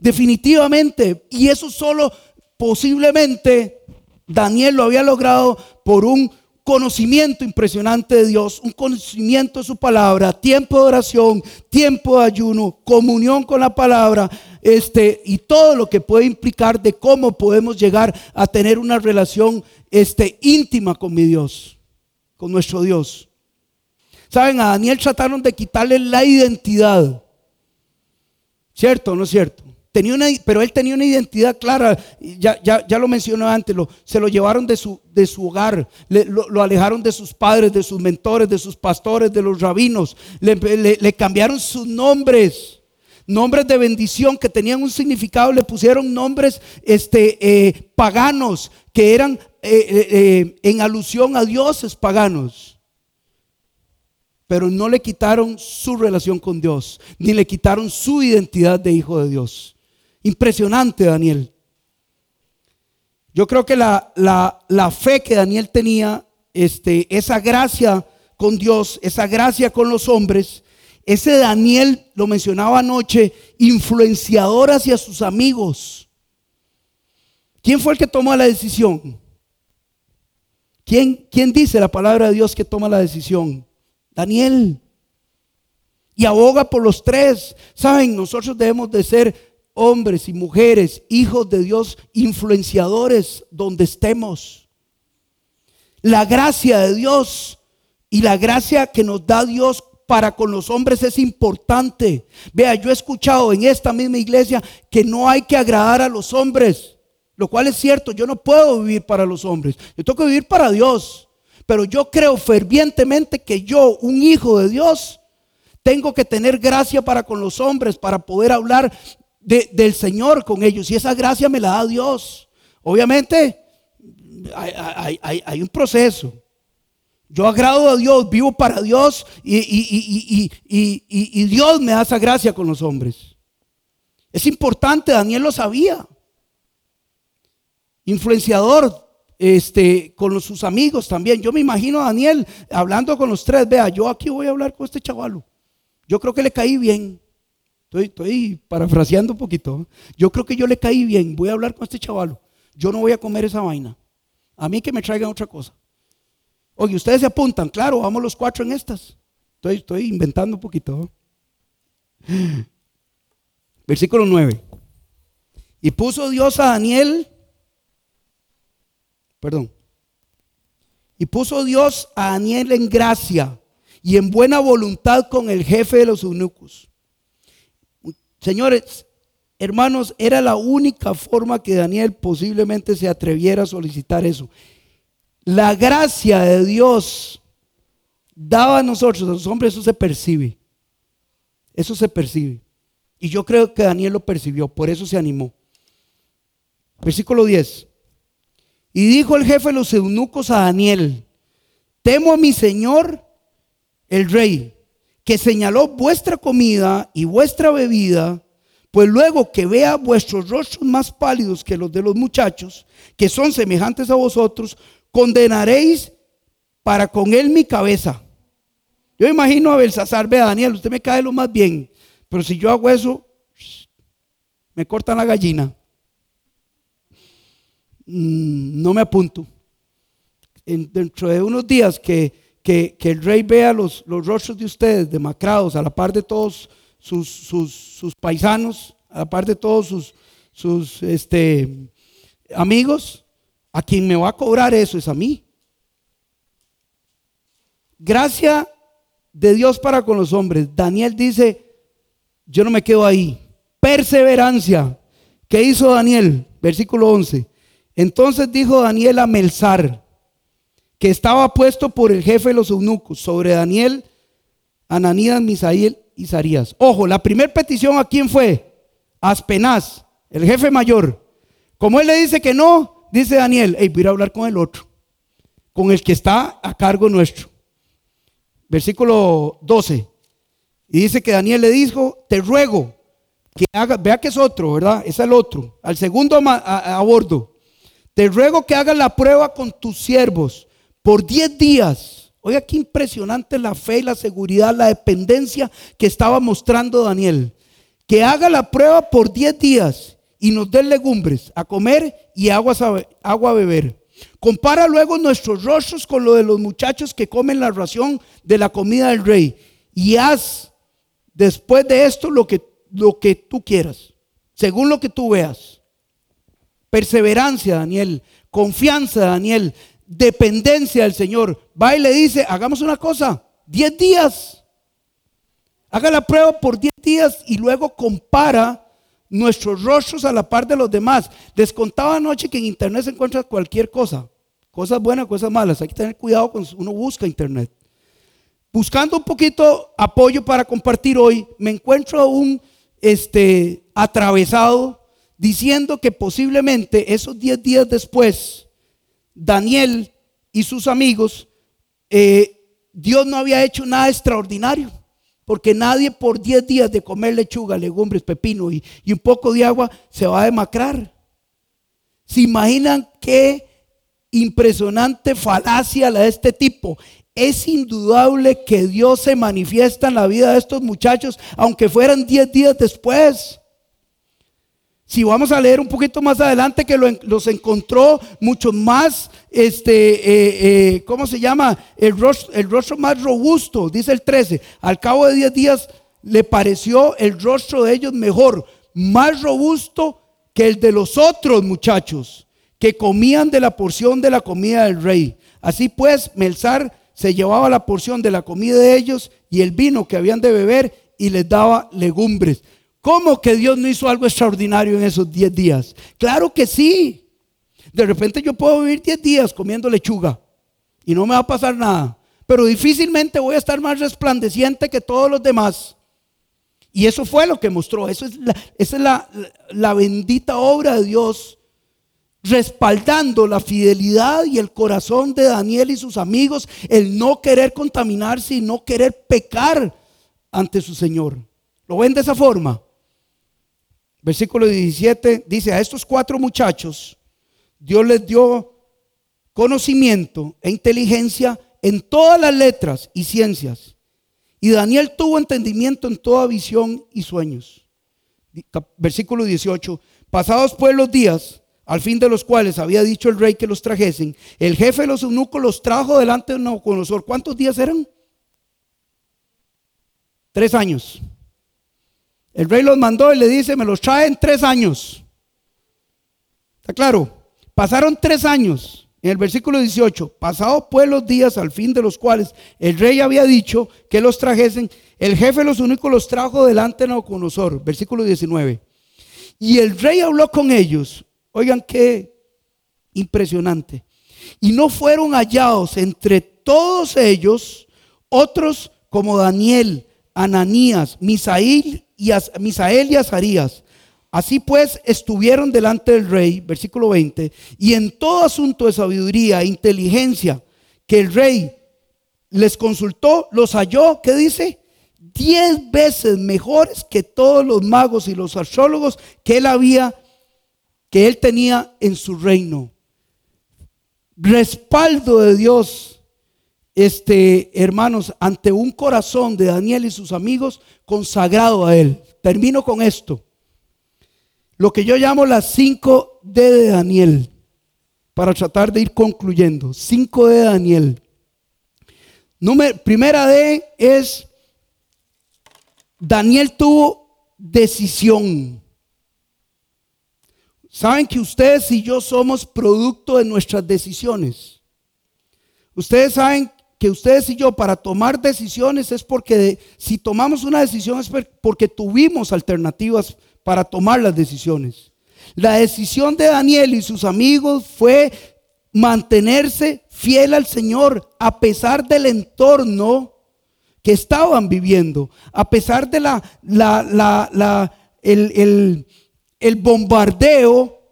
Definitivamente. Y eso solo posiblemente Daniel lo había logrado por un, conocimiento impresionante de Dios, un conocimiento de su palabra, tiempo de oración, tiempo de ayuno, comunión con la palabra, este, y todo lo que puede implicar de cómo podemos llegar a tener una relación este, íntima con mi Dios, con nuestro Dios. Saben, a Daniel trataron de quitarle la identidad. ¿Cierto o no es cierto? Tenía una, pero él tenía una identidad clara, ya, ya, lo mencioné antes, se lo llevaron de su, de su hogar, lo, alejaron de sus padres, de sus mentores, de sus pastores, de los rabinos, le, cambiaron sus nombres, nombres de bendición que tenían un significado, le pusieron nombres este, eh, paganos que eran eh, eh, en alusión a dioses paganos pero no le quitaron su relación con Dios, ni le quitaron su identidad de hijo de Dios. Impresionante, Daniel. Yo creo que la, la, fe que Daniel tenía, este, esa gracia con Dios, esa gracia con los hombres, ese Daniel, lo mencionaba anoche, influenciador hacia sus amigos. ¿Quién fue el que tomó la decisión? ¿Quién, ¿Quién dice la palabra de Dios que toma la decisión? Daniel. Y aboga por los tres. Saben, nosotros debemos de ser hombres y mujeres, hijos de Dios, influenciadores donde estemos. La gracia de Dios y la gracia que nos da Dios para con los hombres es importante. Vea, yo he escuchado en esta misma iglesia que no hay que agradar a los hombres, lo cual es cierto, yo no puedo vivir para los hombres, yo tengo que vivir para Dios. Pero yo creo fervientemente que yo, un hijo de Dios, tengo que tener gracia para con los hombres, para poder hablar del Señor con ellos. Y esa gracia me la da Dios. Obviamente hay, un proceso. Yo agrado a Dios, vivo para Dios y, y, Dios me da esa gracia con los hombres. Es importante, Daniel lo sabía. Influenciador este, con sus amigos también. Yo me imagino a Daniel hablando con los tres. Vea, yo aquí voy a hablar con este chavalo. Yo creo que le caí bien. Estoy, parafraseando un poquito. Yo creo que yo le caí bien. Voy a hablar con este chavalo. Yo no voy a comer esa vaina. A mí que me traigan otra cosa. Oye, ustedes se apuntan. Claro, vamos los cuatro en estas. Estoy, estoy inventando un poquito. Versículo 9. Y puso Dios a Daniel. Perdón. Y puso Dios a Daniel en gracia y en buena voluntad con el jefe de los eunucos Señores, hermanos, era la única forma que Daniel posiblemente se atreviera a solicitar eso. La gracia de Dios daba a nosotros, a los hombres, eso se percibe. Eso se percibe. Y yo creo que Daniel lo percibió, por eso se animó. Versículo 10. Y dijo el jefe de los eunucos a Daniel, temo a mi señor el rey que señaló vuestra comida y vuestra bebida, pues luego que vea vuestros rostros más pálidos que los de los muchachos, que son semejantes a vosotros, condenaréis para con él mi cabeza. Yo imagino a Belsasar, vea Daniel, usted me cae lo más bien, pero si yo hago eso, me cortan la gallina. Mm, no me apunto. dentro de unos días que que, el rey vea los, los, rostros de ustedes demacrados a la par de todos sus, sus, paisanos, a la par de todos sus, sus este, amigos, a quien me va a cobrar eso es a mí. Gracia de Dios para con los hombres. Daniel dice, yo no me quedo ahí. Perseverancia. ¿Qué hizo Daniel? Versículo 11. Entonces dijo Daniel a Melzar, que estaba puesto por el jefe de los eunucos sobre Daniel, Ananías, Misael y Sarías. Ojo, la primera petición a quién fue? Aspenaz, el jefe mayor. Como él le dice que no, dice Daniel, voy a hablar con el otro, con el que está a cargo nuestro. Versículo 12. Y dice que Daniel le dijo, te ruego que haga, vea que es otro, ¿verdad? Es el otro, al segundo a, a bordo. Te ruego que hagas la prueba con tus siervos por 10 días. Oiga, qué impresionante la fe y la seguridad, la dependencia que estaba mostrando Daniel. Que haga la prueba por 10 días y nos dé legumbres a comer y agua a beber. Compara luego nuestros rostros con lo de los muchachos que comen la ración de la comida del rey. Y haz después de esto lo que, lo que tú quieras, según lo que tú veas. Perseverancia, Daniel. Confianza, Daniel. Dependencia del Señor. Va y le dice, hagamos una cosa, 10 días. Haga la prueba por 10 días y luego compara nuestros rostros a la par de los demás. Les contaba anoche que en internet se encuentra cualquier cosa. Cosas buenas, cosas malas. Hay que tener cuidado cuando uno busca internet. Buscando un poquito apoyo para compartir hoy, me encuentro un este, atravesado diciendo que posiblemente esos 10 días después, Daniel y sus amigos, eh, Dios no había hecho nada extraordinario. Porque nadie por 10 días de comer lechuga, legumbres, pepino y, y un poco de agua se va a demacrar. ¿Se imaginan qué impresionante falacia la de este tipo? Es indudable que Dios se manifiesta en la vida de estos muchachos, aunque fueran 10 días después. Si vamos a leer un poquito más adelante que los encontró mucho más, este, eh, eh, ¿cómo se llama? El rostro, el rostro más robusto, dice el 13. Al cabo de 10 días le pareció el rostro de ellos mejor, más robusto que el de los otros muchachos que comían de la porción de la comida del rey. Así pues, Melzar se llevaba la porción de la comida de ellos y el vino que habían de beber y les daba legumbres. ¿Cómo que Dios no hizo algo extraordinario en esos 10 días? Claro que sí. De repente yo puedo vivir 10 días comiendo lechuga y no me va a pasar nada. Pero difícilmente voy a estar más resplandeciente que todos los demás. Y eso fue lo que mostró. Eso es esa es la bendita obra de Dios respaldando la fidelidad y el corazón de Daniel y sus amigos, el no querer contaminarse y no querer pecar ante su Señor. ¿Lo ven de esa forma? Versículo 17 dice, a estos cuatro muchachos Dios les dio conocimiento e inteligencia en todas las letras y ciencias. Y Daniel tuvo entendimiento en toda visión y sueños. Versículo 18, pasados pues los días, al fin de los cuales había dicho el rey que los trajesen, el jefe de los eunucos los trajo delante de Nabucodonosor. ¿Cuántos días eran? Tres años. El rey los mandó y le dice, me los trae en tres años. ¿Está claro? Pasaron tres años. En el versículo 18, pasados pues los días al fin de los cuales el rey había dicho que los trajesen, el jefe los únicos los trajo delante de Nabucodonosor. Versículo 19. Y el rey habló con ellos. Oigan qué impresionante. Y no fueron hallados entre todos ellos otros como Daniel, Ananías, Misael y Azarías. Así pues estuvieron delante del rey, versículo 20, y en todo asunto de sabiduría e inteligencia que el rey les consultó, los halló, ¿qué dice? Diez veces mejores que todos los magos y los astrólogos que él había, que él tenía en su reino. Respaldo de Dios este, hermanos, ante un corazón de Daniel y sus amigos consagrado a él. Termino con esto. Lo que yo llamo las 5 D de Daniel, para tratar de ir concluyendo. 5 D de Daniel. Número, primera D es, Daniel tuvo decisión. Saben que ustedes y yo somos producto de nuestras decisiones. Ustedes saben que ustedes y yo para tomar decisiones es porque si tomamos una decisión es porque tuvimos alternativas para tomar las decisiones. La decisión de Daniel y sus amigos fue mantenerse fiel al Señor a pesar del entorno que estaban viviendo, a pesar de la, la, el, el bombardeo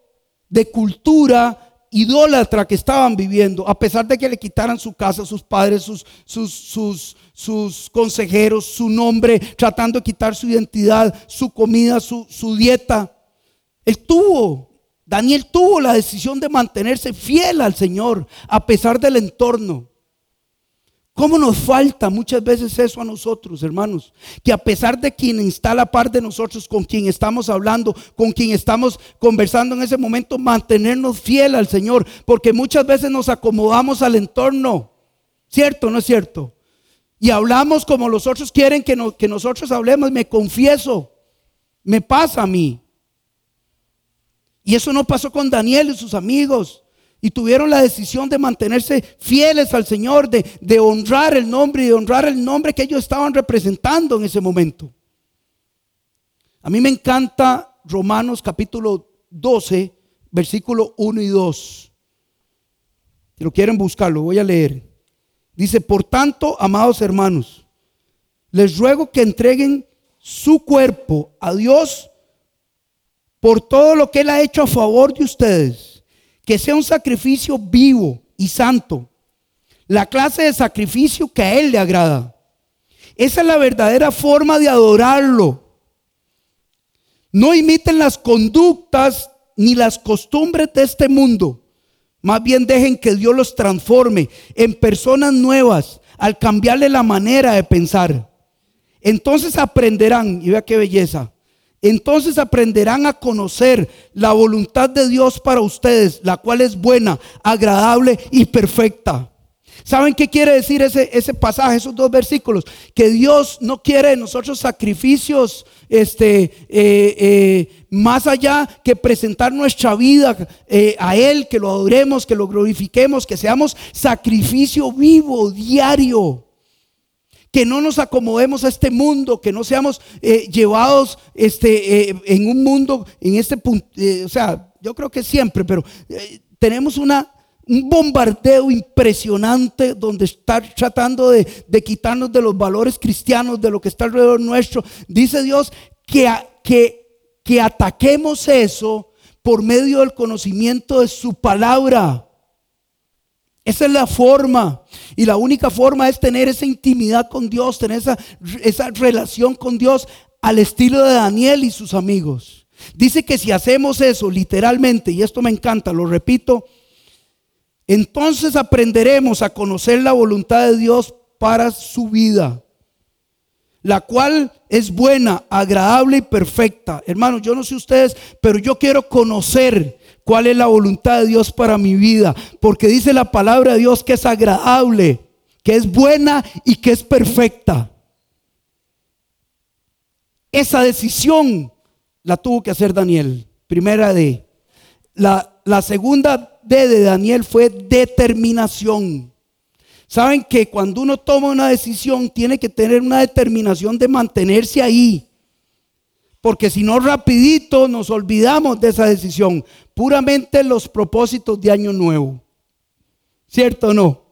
de cultura idólatra que estaban viviendo, a pesar de que le quitaran su casa, sus padres, sus, sus, sus, sus consejeros, su nombre, tratando de quitar su identidad, su comida, su, su dieta. Él tuvo, Daniel tuvo la decisión de mantenerse fiel al Señor, a pesar del entorno. ¿Cómo nos falta muchas veces eso a nosotros, hermanos? Que a pesar de quien está a la par de nosotros, con quien estamos hablando, con quien estamos conversando en ese momento, mantenernos fiel al Señor, porque muchas veces nos acomodamos al entorno. ¿Cierto no es cierto? Y hablamos como los otros quieren que, que nosotros hablemos. Me confieso, me pasa a mí. Y eso no pasó con Daniel y sus amigos y tuvieron la decisión de mantenerse fieles al Señor, de, honrar el nombre y de honrar el nombre que ellos estaban representando en ese momento. A mí me encanta Romanos capítulo 12, versículo 1 y 2. Si lo quieren buscar, lo voy a leer. Dice, por tanto, amados hermanos, les ruego que entreguen su cuerpo a Dios por todo lo que Él ha hecho a favor de ustedes que sea un sacrificio vivo y santo, la clase de sacrificio que a Él le agrada. Esa es la verdadera forma de adorarlo. No imiten las conductas ni las costumbres de este mundo. Más bien dejen que Dios los transforme en personas nuevas al cambiarle la manera de pensar. Entonces aprenderán, y vea qué belleza, entonces aprenderán a conocer la voluntad de Dios para ustedes, la cual es buena, agradable y perfecta. ¿Saben qué quiere decir ese, ese pasaje, esos dos versículos? Que Dios no quiere de nosotros sacrificios este, eh, eh, más allá que presentar nuestra vida eh, a Él, que lo adoremos, que lo glorifiquemos, que seamos sacrificio vivo, diario que no nos acomodemos a este mundo, que no seamos eh, llevados este, eh, en un mundo, en este punto, eh, o sea, yo creo que siempre, pero tenemos una, un bombardeo impresionante donde está tratando de, quitarnos de los valores cristianos, de lo que está alrededor nuestro. Dice Dios que, que, que ataquemos eso por medio del conocimiento de su palabra. Esa es la forma. Y la única forma es tener esa intimidad con Dios, tener esa, esa relación con Dios al estilo de Daniel y sus amigos. Dice que si hacemos eso literalmente, y esto me encanta, lo repito, entonces aprenderemos a conocer la voluntad de Dios para su vida, la cual es buena, agradable y perfecta. Hermanos, yo no sé ustedes, pero yo quiero conocer cuál es la voluntad de Dios para mi vida, porque dice la palabra de Dios que es agradable, que es buena y que es perfecta. Esa decisión la tuvo que hacer Daniel, primera D. La, la segunda D de Daniel fue determinación. Saben que cuando uno toma una decisión tiene que tener una determinación de mantenerse ahí. Porque si no, rapidito nos olvidamos de esa decisión. Puramente los propósitos de año nuevo. ¿Cierto o no?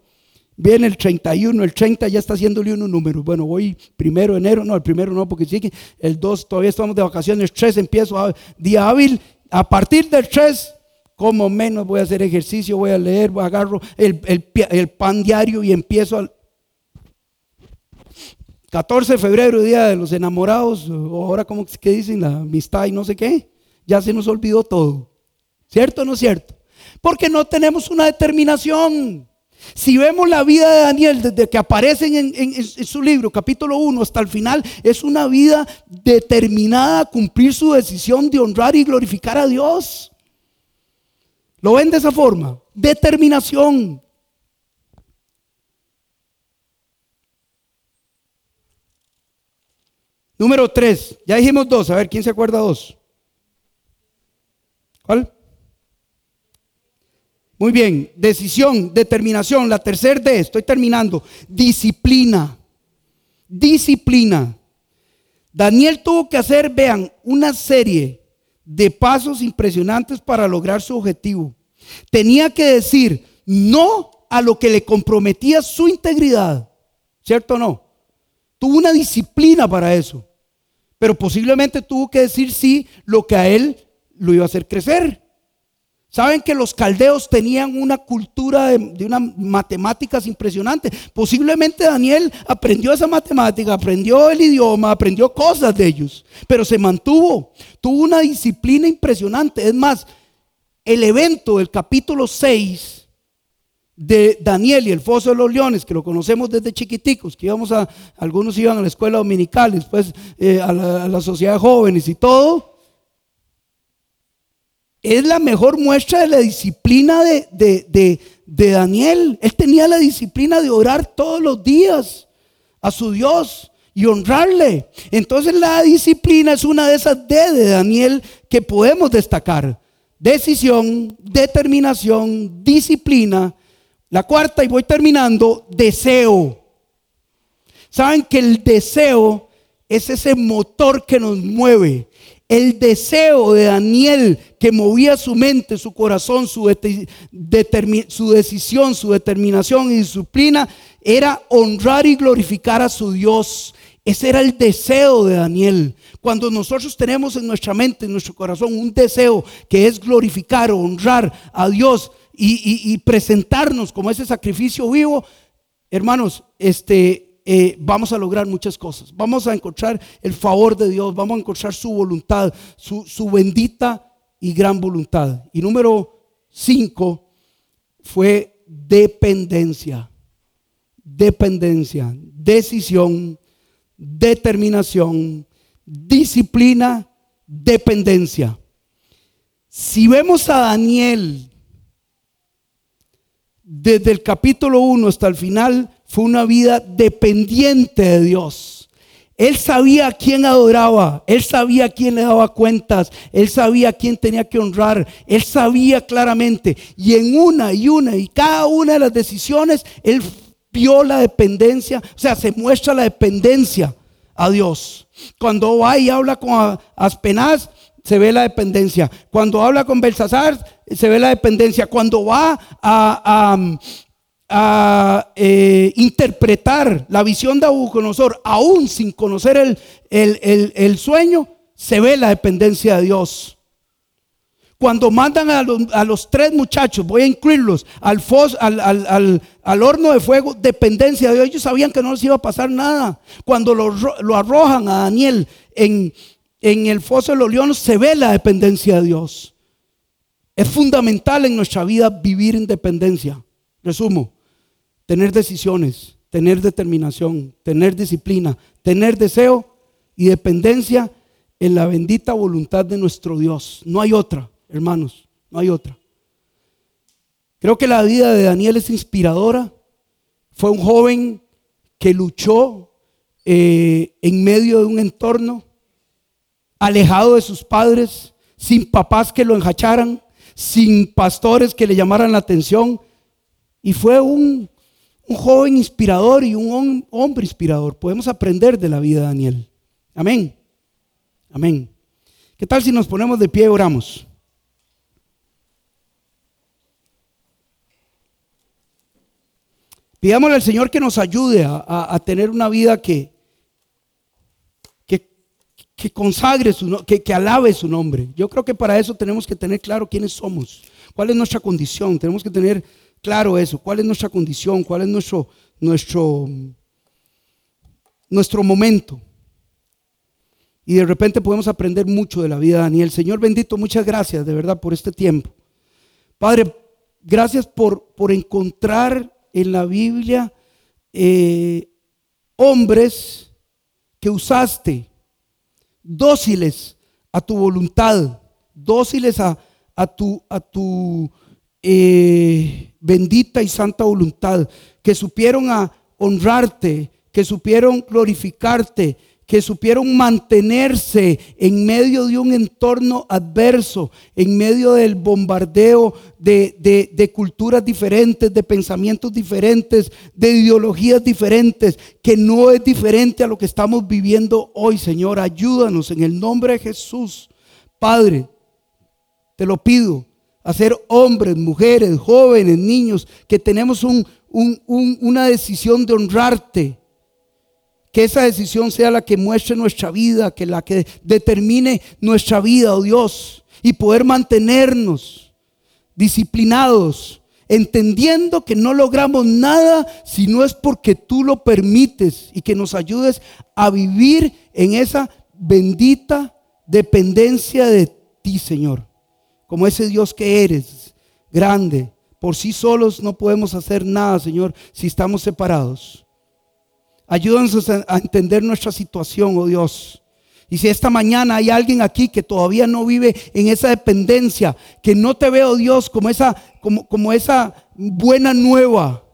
Viene el 31, el 30 ya está haciéndole unos números. Bueno, voy primero de enero, no, el primero no, porque sí, el 2 todavía estamos de vacaciones, el 3 empiezo a, día hábil. A partir del 3, como menos voy a hacer ejercicio, voy a leer, voy a agarro el, el pan diario y empiezo a, 14 de febrero, día de los enamorados, o ahora como que dicen la amistad y no sé qué, ya se nos olvidó todo. ¿Cierto o no es cierto? Porque no tenemos una determinación. Si vemos la vida de Daniel desde que aparece en, en, su libro, capítulo 1, hasta el final, es una vida determinada a cumplir su decisión de honrar y glorificar a Dios. ¿Lo ven de esa forma? Determinación. Número tres, ya dijimos dos, a ver, ¿quién se acuerda dos? ¿Cuál? Muy bien, decisión, determinación. La tercera D, estoy terminando. Disciplina. Disciplina. Daniel tuvo que hacer, vean, una serie de pasos impresionantes para lograr su objetivo. Tenía que decir no a lo que le comprometía su integridad. ¿Cierto o no? Tuvo una disciplina para eso pero posiblemente tuvo que decir sí lo que a él lo iba a hacer crecer. Saben que los caldeos tenían una cultura de, de unas matemáticas impresionantes. Posiblemente Daniel aprendió esa matemática, aprendió el idioma, aprendió cosas de ellos, pero se mantuvo, tuvo una disciplina impresionante. Es más, el evento del capítulo 6 de Daniel y el foso de los leones, que lo conocemos desde chiquiticos, que íbamos a, algunos iban a la escuela dominical, después eh, a, la, sociedad de jóvenes y todo, es la mejor muestra de la disciplina de, de, de Daniel. Él tenía la disciplina de orar todos los días a su Dios y honrarle. Entonces la disciplina es una de esas D de Daniel que podemos destacar. Decisión, determinación, disciplina la cuarta, y voy terminando, deseo. Saben que el deseo es ese motor que nos mueve. El deseo de Daniel que movía su mente, su corazón, su, decisión, su determinación y disciplina era honrar y glorificar a su Dios. Ese era el deseo de Daniel. Cuando nosotros tenemos en nuestra mente, en nuestro corazón, un deseo que es glorificar honrar a Dios, y, presentarnos como ese sacrificio vivo, hermanos, este, eh, vamos a lograr muchas cosas. Vamos a encontrar el favor de Dios, vamos a encontrar su voluntad, su, su bendita y gran voluntad. Y número cinco fue dependencia. Dependencia, decisión, determinación, disciplina, dependencia. Si vemos a Daniel desde el capítulo 1 hasta el final, fue una vida dependiente de Dios. Él sabía a quién adoraba, él sabía a quién le daba cuentas, él sabía a quién tenía que honrar, él sabía claramente. Y en una y una y cada una de las decisiones, él vio la dependencia, o sea, se muestra la dependencia a Dios. Cuando va y habla con Aspenaz, se ve la dependencia. Cuando habla con Belsasar, se ve la dependencia. Cuando va a, eh, interpretar la visión de Nabucodonosor, aún sin conocer el, sueño, se ve la dependencia de Dios. Cuando mandan a los, tres muchachos, voy a incluirlos, al, al, al, horno de fuego, dependencia de Dios. Ellos sabían que no les iba a pasar nada. Cuando lo, lo arrojan a Daniel en, en el foso de los leones se ve la dependencia de Dios. Es fundamental en nuestra vida vivir en dependencia. Resumo, tener decisiones, tener determinación, tener disciplina, tener deseo y dependencia en la bendita voluntad de nuestro Dios. No hay otra, hermanos, no hay otra. Creo que la vida de Daniel es inspiradora. Fue un joven que luchó eh, en medio de un entorno alejado de sus padres, sin papás que lo enjacharan, sin pastores que le llamaran la atención. Y fue un, joven inspirador y un hombre inspirador. Podemos aprender de la vida de Daniel. Amén. Amén. ¿Qué tal si nos ponemos de pie y oramos? Pidámosle al Señor que nos ayude a tener una vida que, que consagre su que, que alabe su nombre. Yo creo que para eso tenemos que tener claro quiénes somos, cuál es nuestra condición. Tenemos que tener claro eso, cuál es nuestra condición, cuál es nuestro, nuestro, nuestro momento. Y de repente podemos aprender mucho de la vida de Daniel. Señor bendito, muchas gracias de verdad por este tiempo. Padre, gracias por, por encontrar en la Biblia eh, hombres que usaste dóciles a tu voluntad, dóciles a, tu, a tu eh, bendita y santa voluntad, que supieron a honrarte, que supieron glorificarte, que supieron mantenerse en medio de un entorno adverso, en medio del bombardeo de, culturas diferentes, de pensamientos diferentes, de ideologías diferentes, que no es diferente a lo que estamos viviendo hoy, Señor. Ayúdanos en el nombre de Jesús. Padre, te lo pido, a ser hombres, mujeres, jóvenes, niños, que tenemos una decisión de honrarte que esa decisión sea la que muestre nuestra vida, que la que determine nuestra vida, oh Dios, y poder mantenernos disciplinados, entendiendo que no logramos nada si no es porque tú lo permites y que nos ayudes a vivir en esa bendita dependencia de ti, Señor, como ese Dios que eres, grande, por sí solos no podemos hacer nada, Señor, si estamos separados. Ayúdanos a entender nuestra situación, oh Dios. Y si esta mañana hay alguien aquí que todavía no vive en esa dependencia, que no te veo, Dios, como esa, como, como esa buena nueva,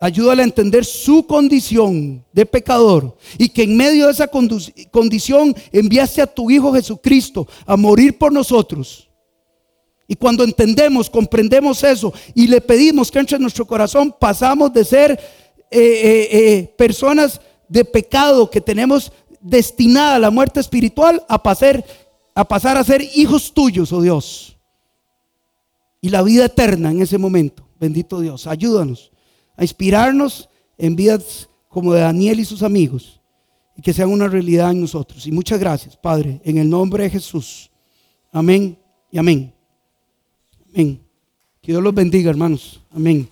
ayúdale a entender su condición de pecador y que en medio de esa condición enviaste a tu Hijo Jesucristo a morir por nosotros y cuando entendemos, comprendemos eso y le pedimos que entre en nuestro corazón, pasamos de ser eh, eh, personas de pecado que tenemos destinada a la muerte espiritual a pasar, a pasar a ser hijos tuyos, oh Dios. Y la vida eterna en ese momento. Bendito Dios, ayúdanos a inspirarnos en vidas como de Daniel y sus amigos y que sean una realidad en nosotros. Y muchas gracias, Padre, en el nombre de Jesús. Amén y amén. Amén. Que Dios los bendiga, hermanos. Amén.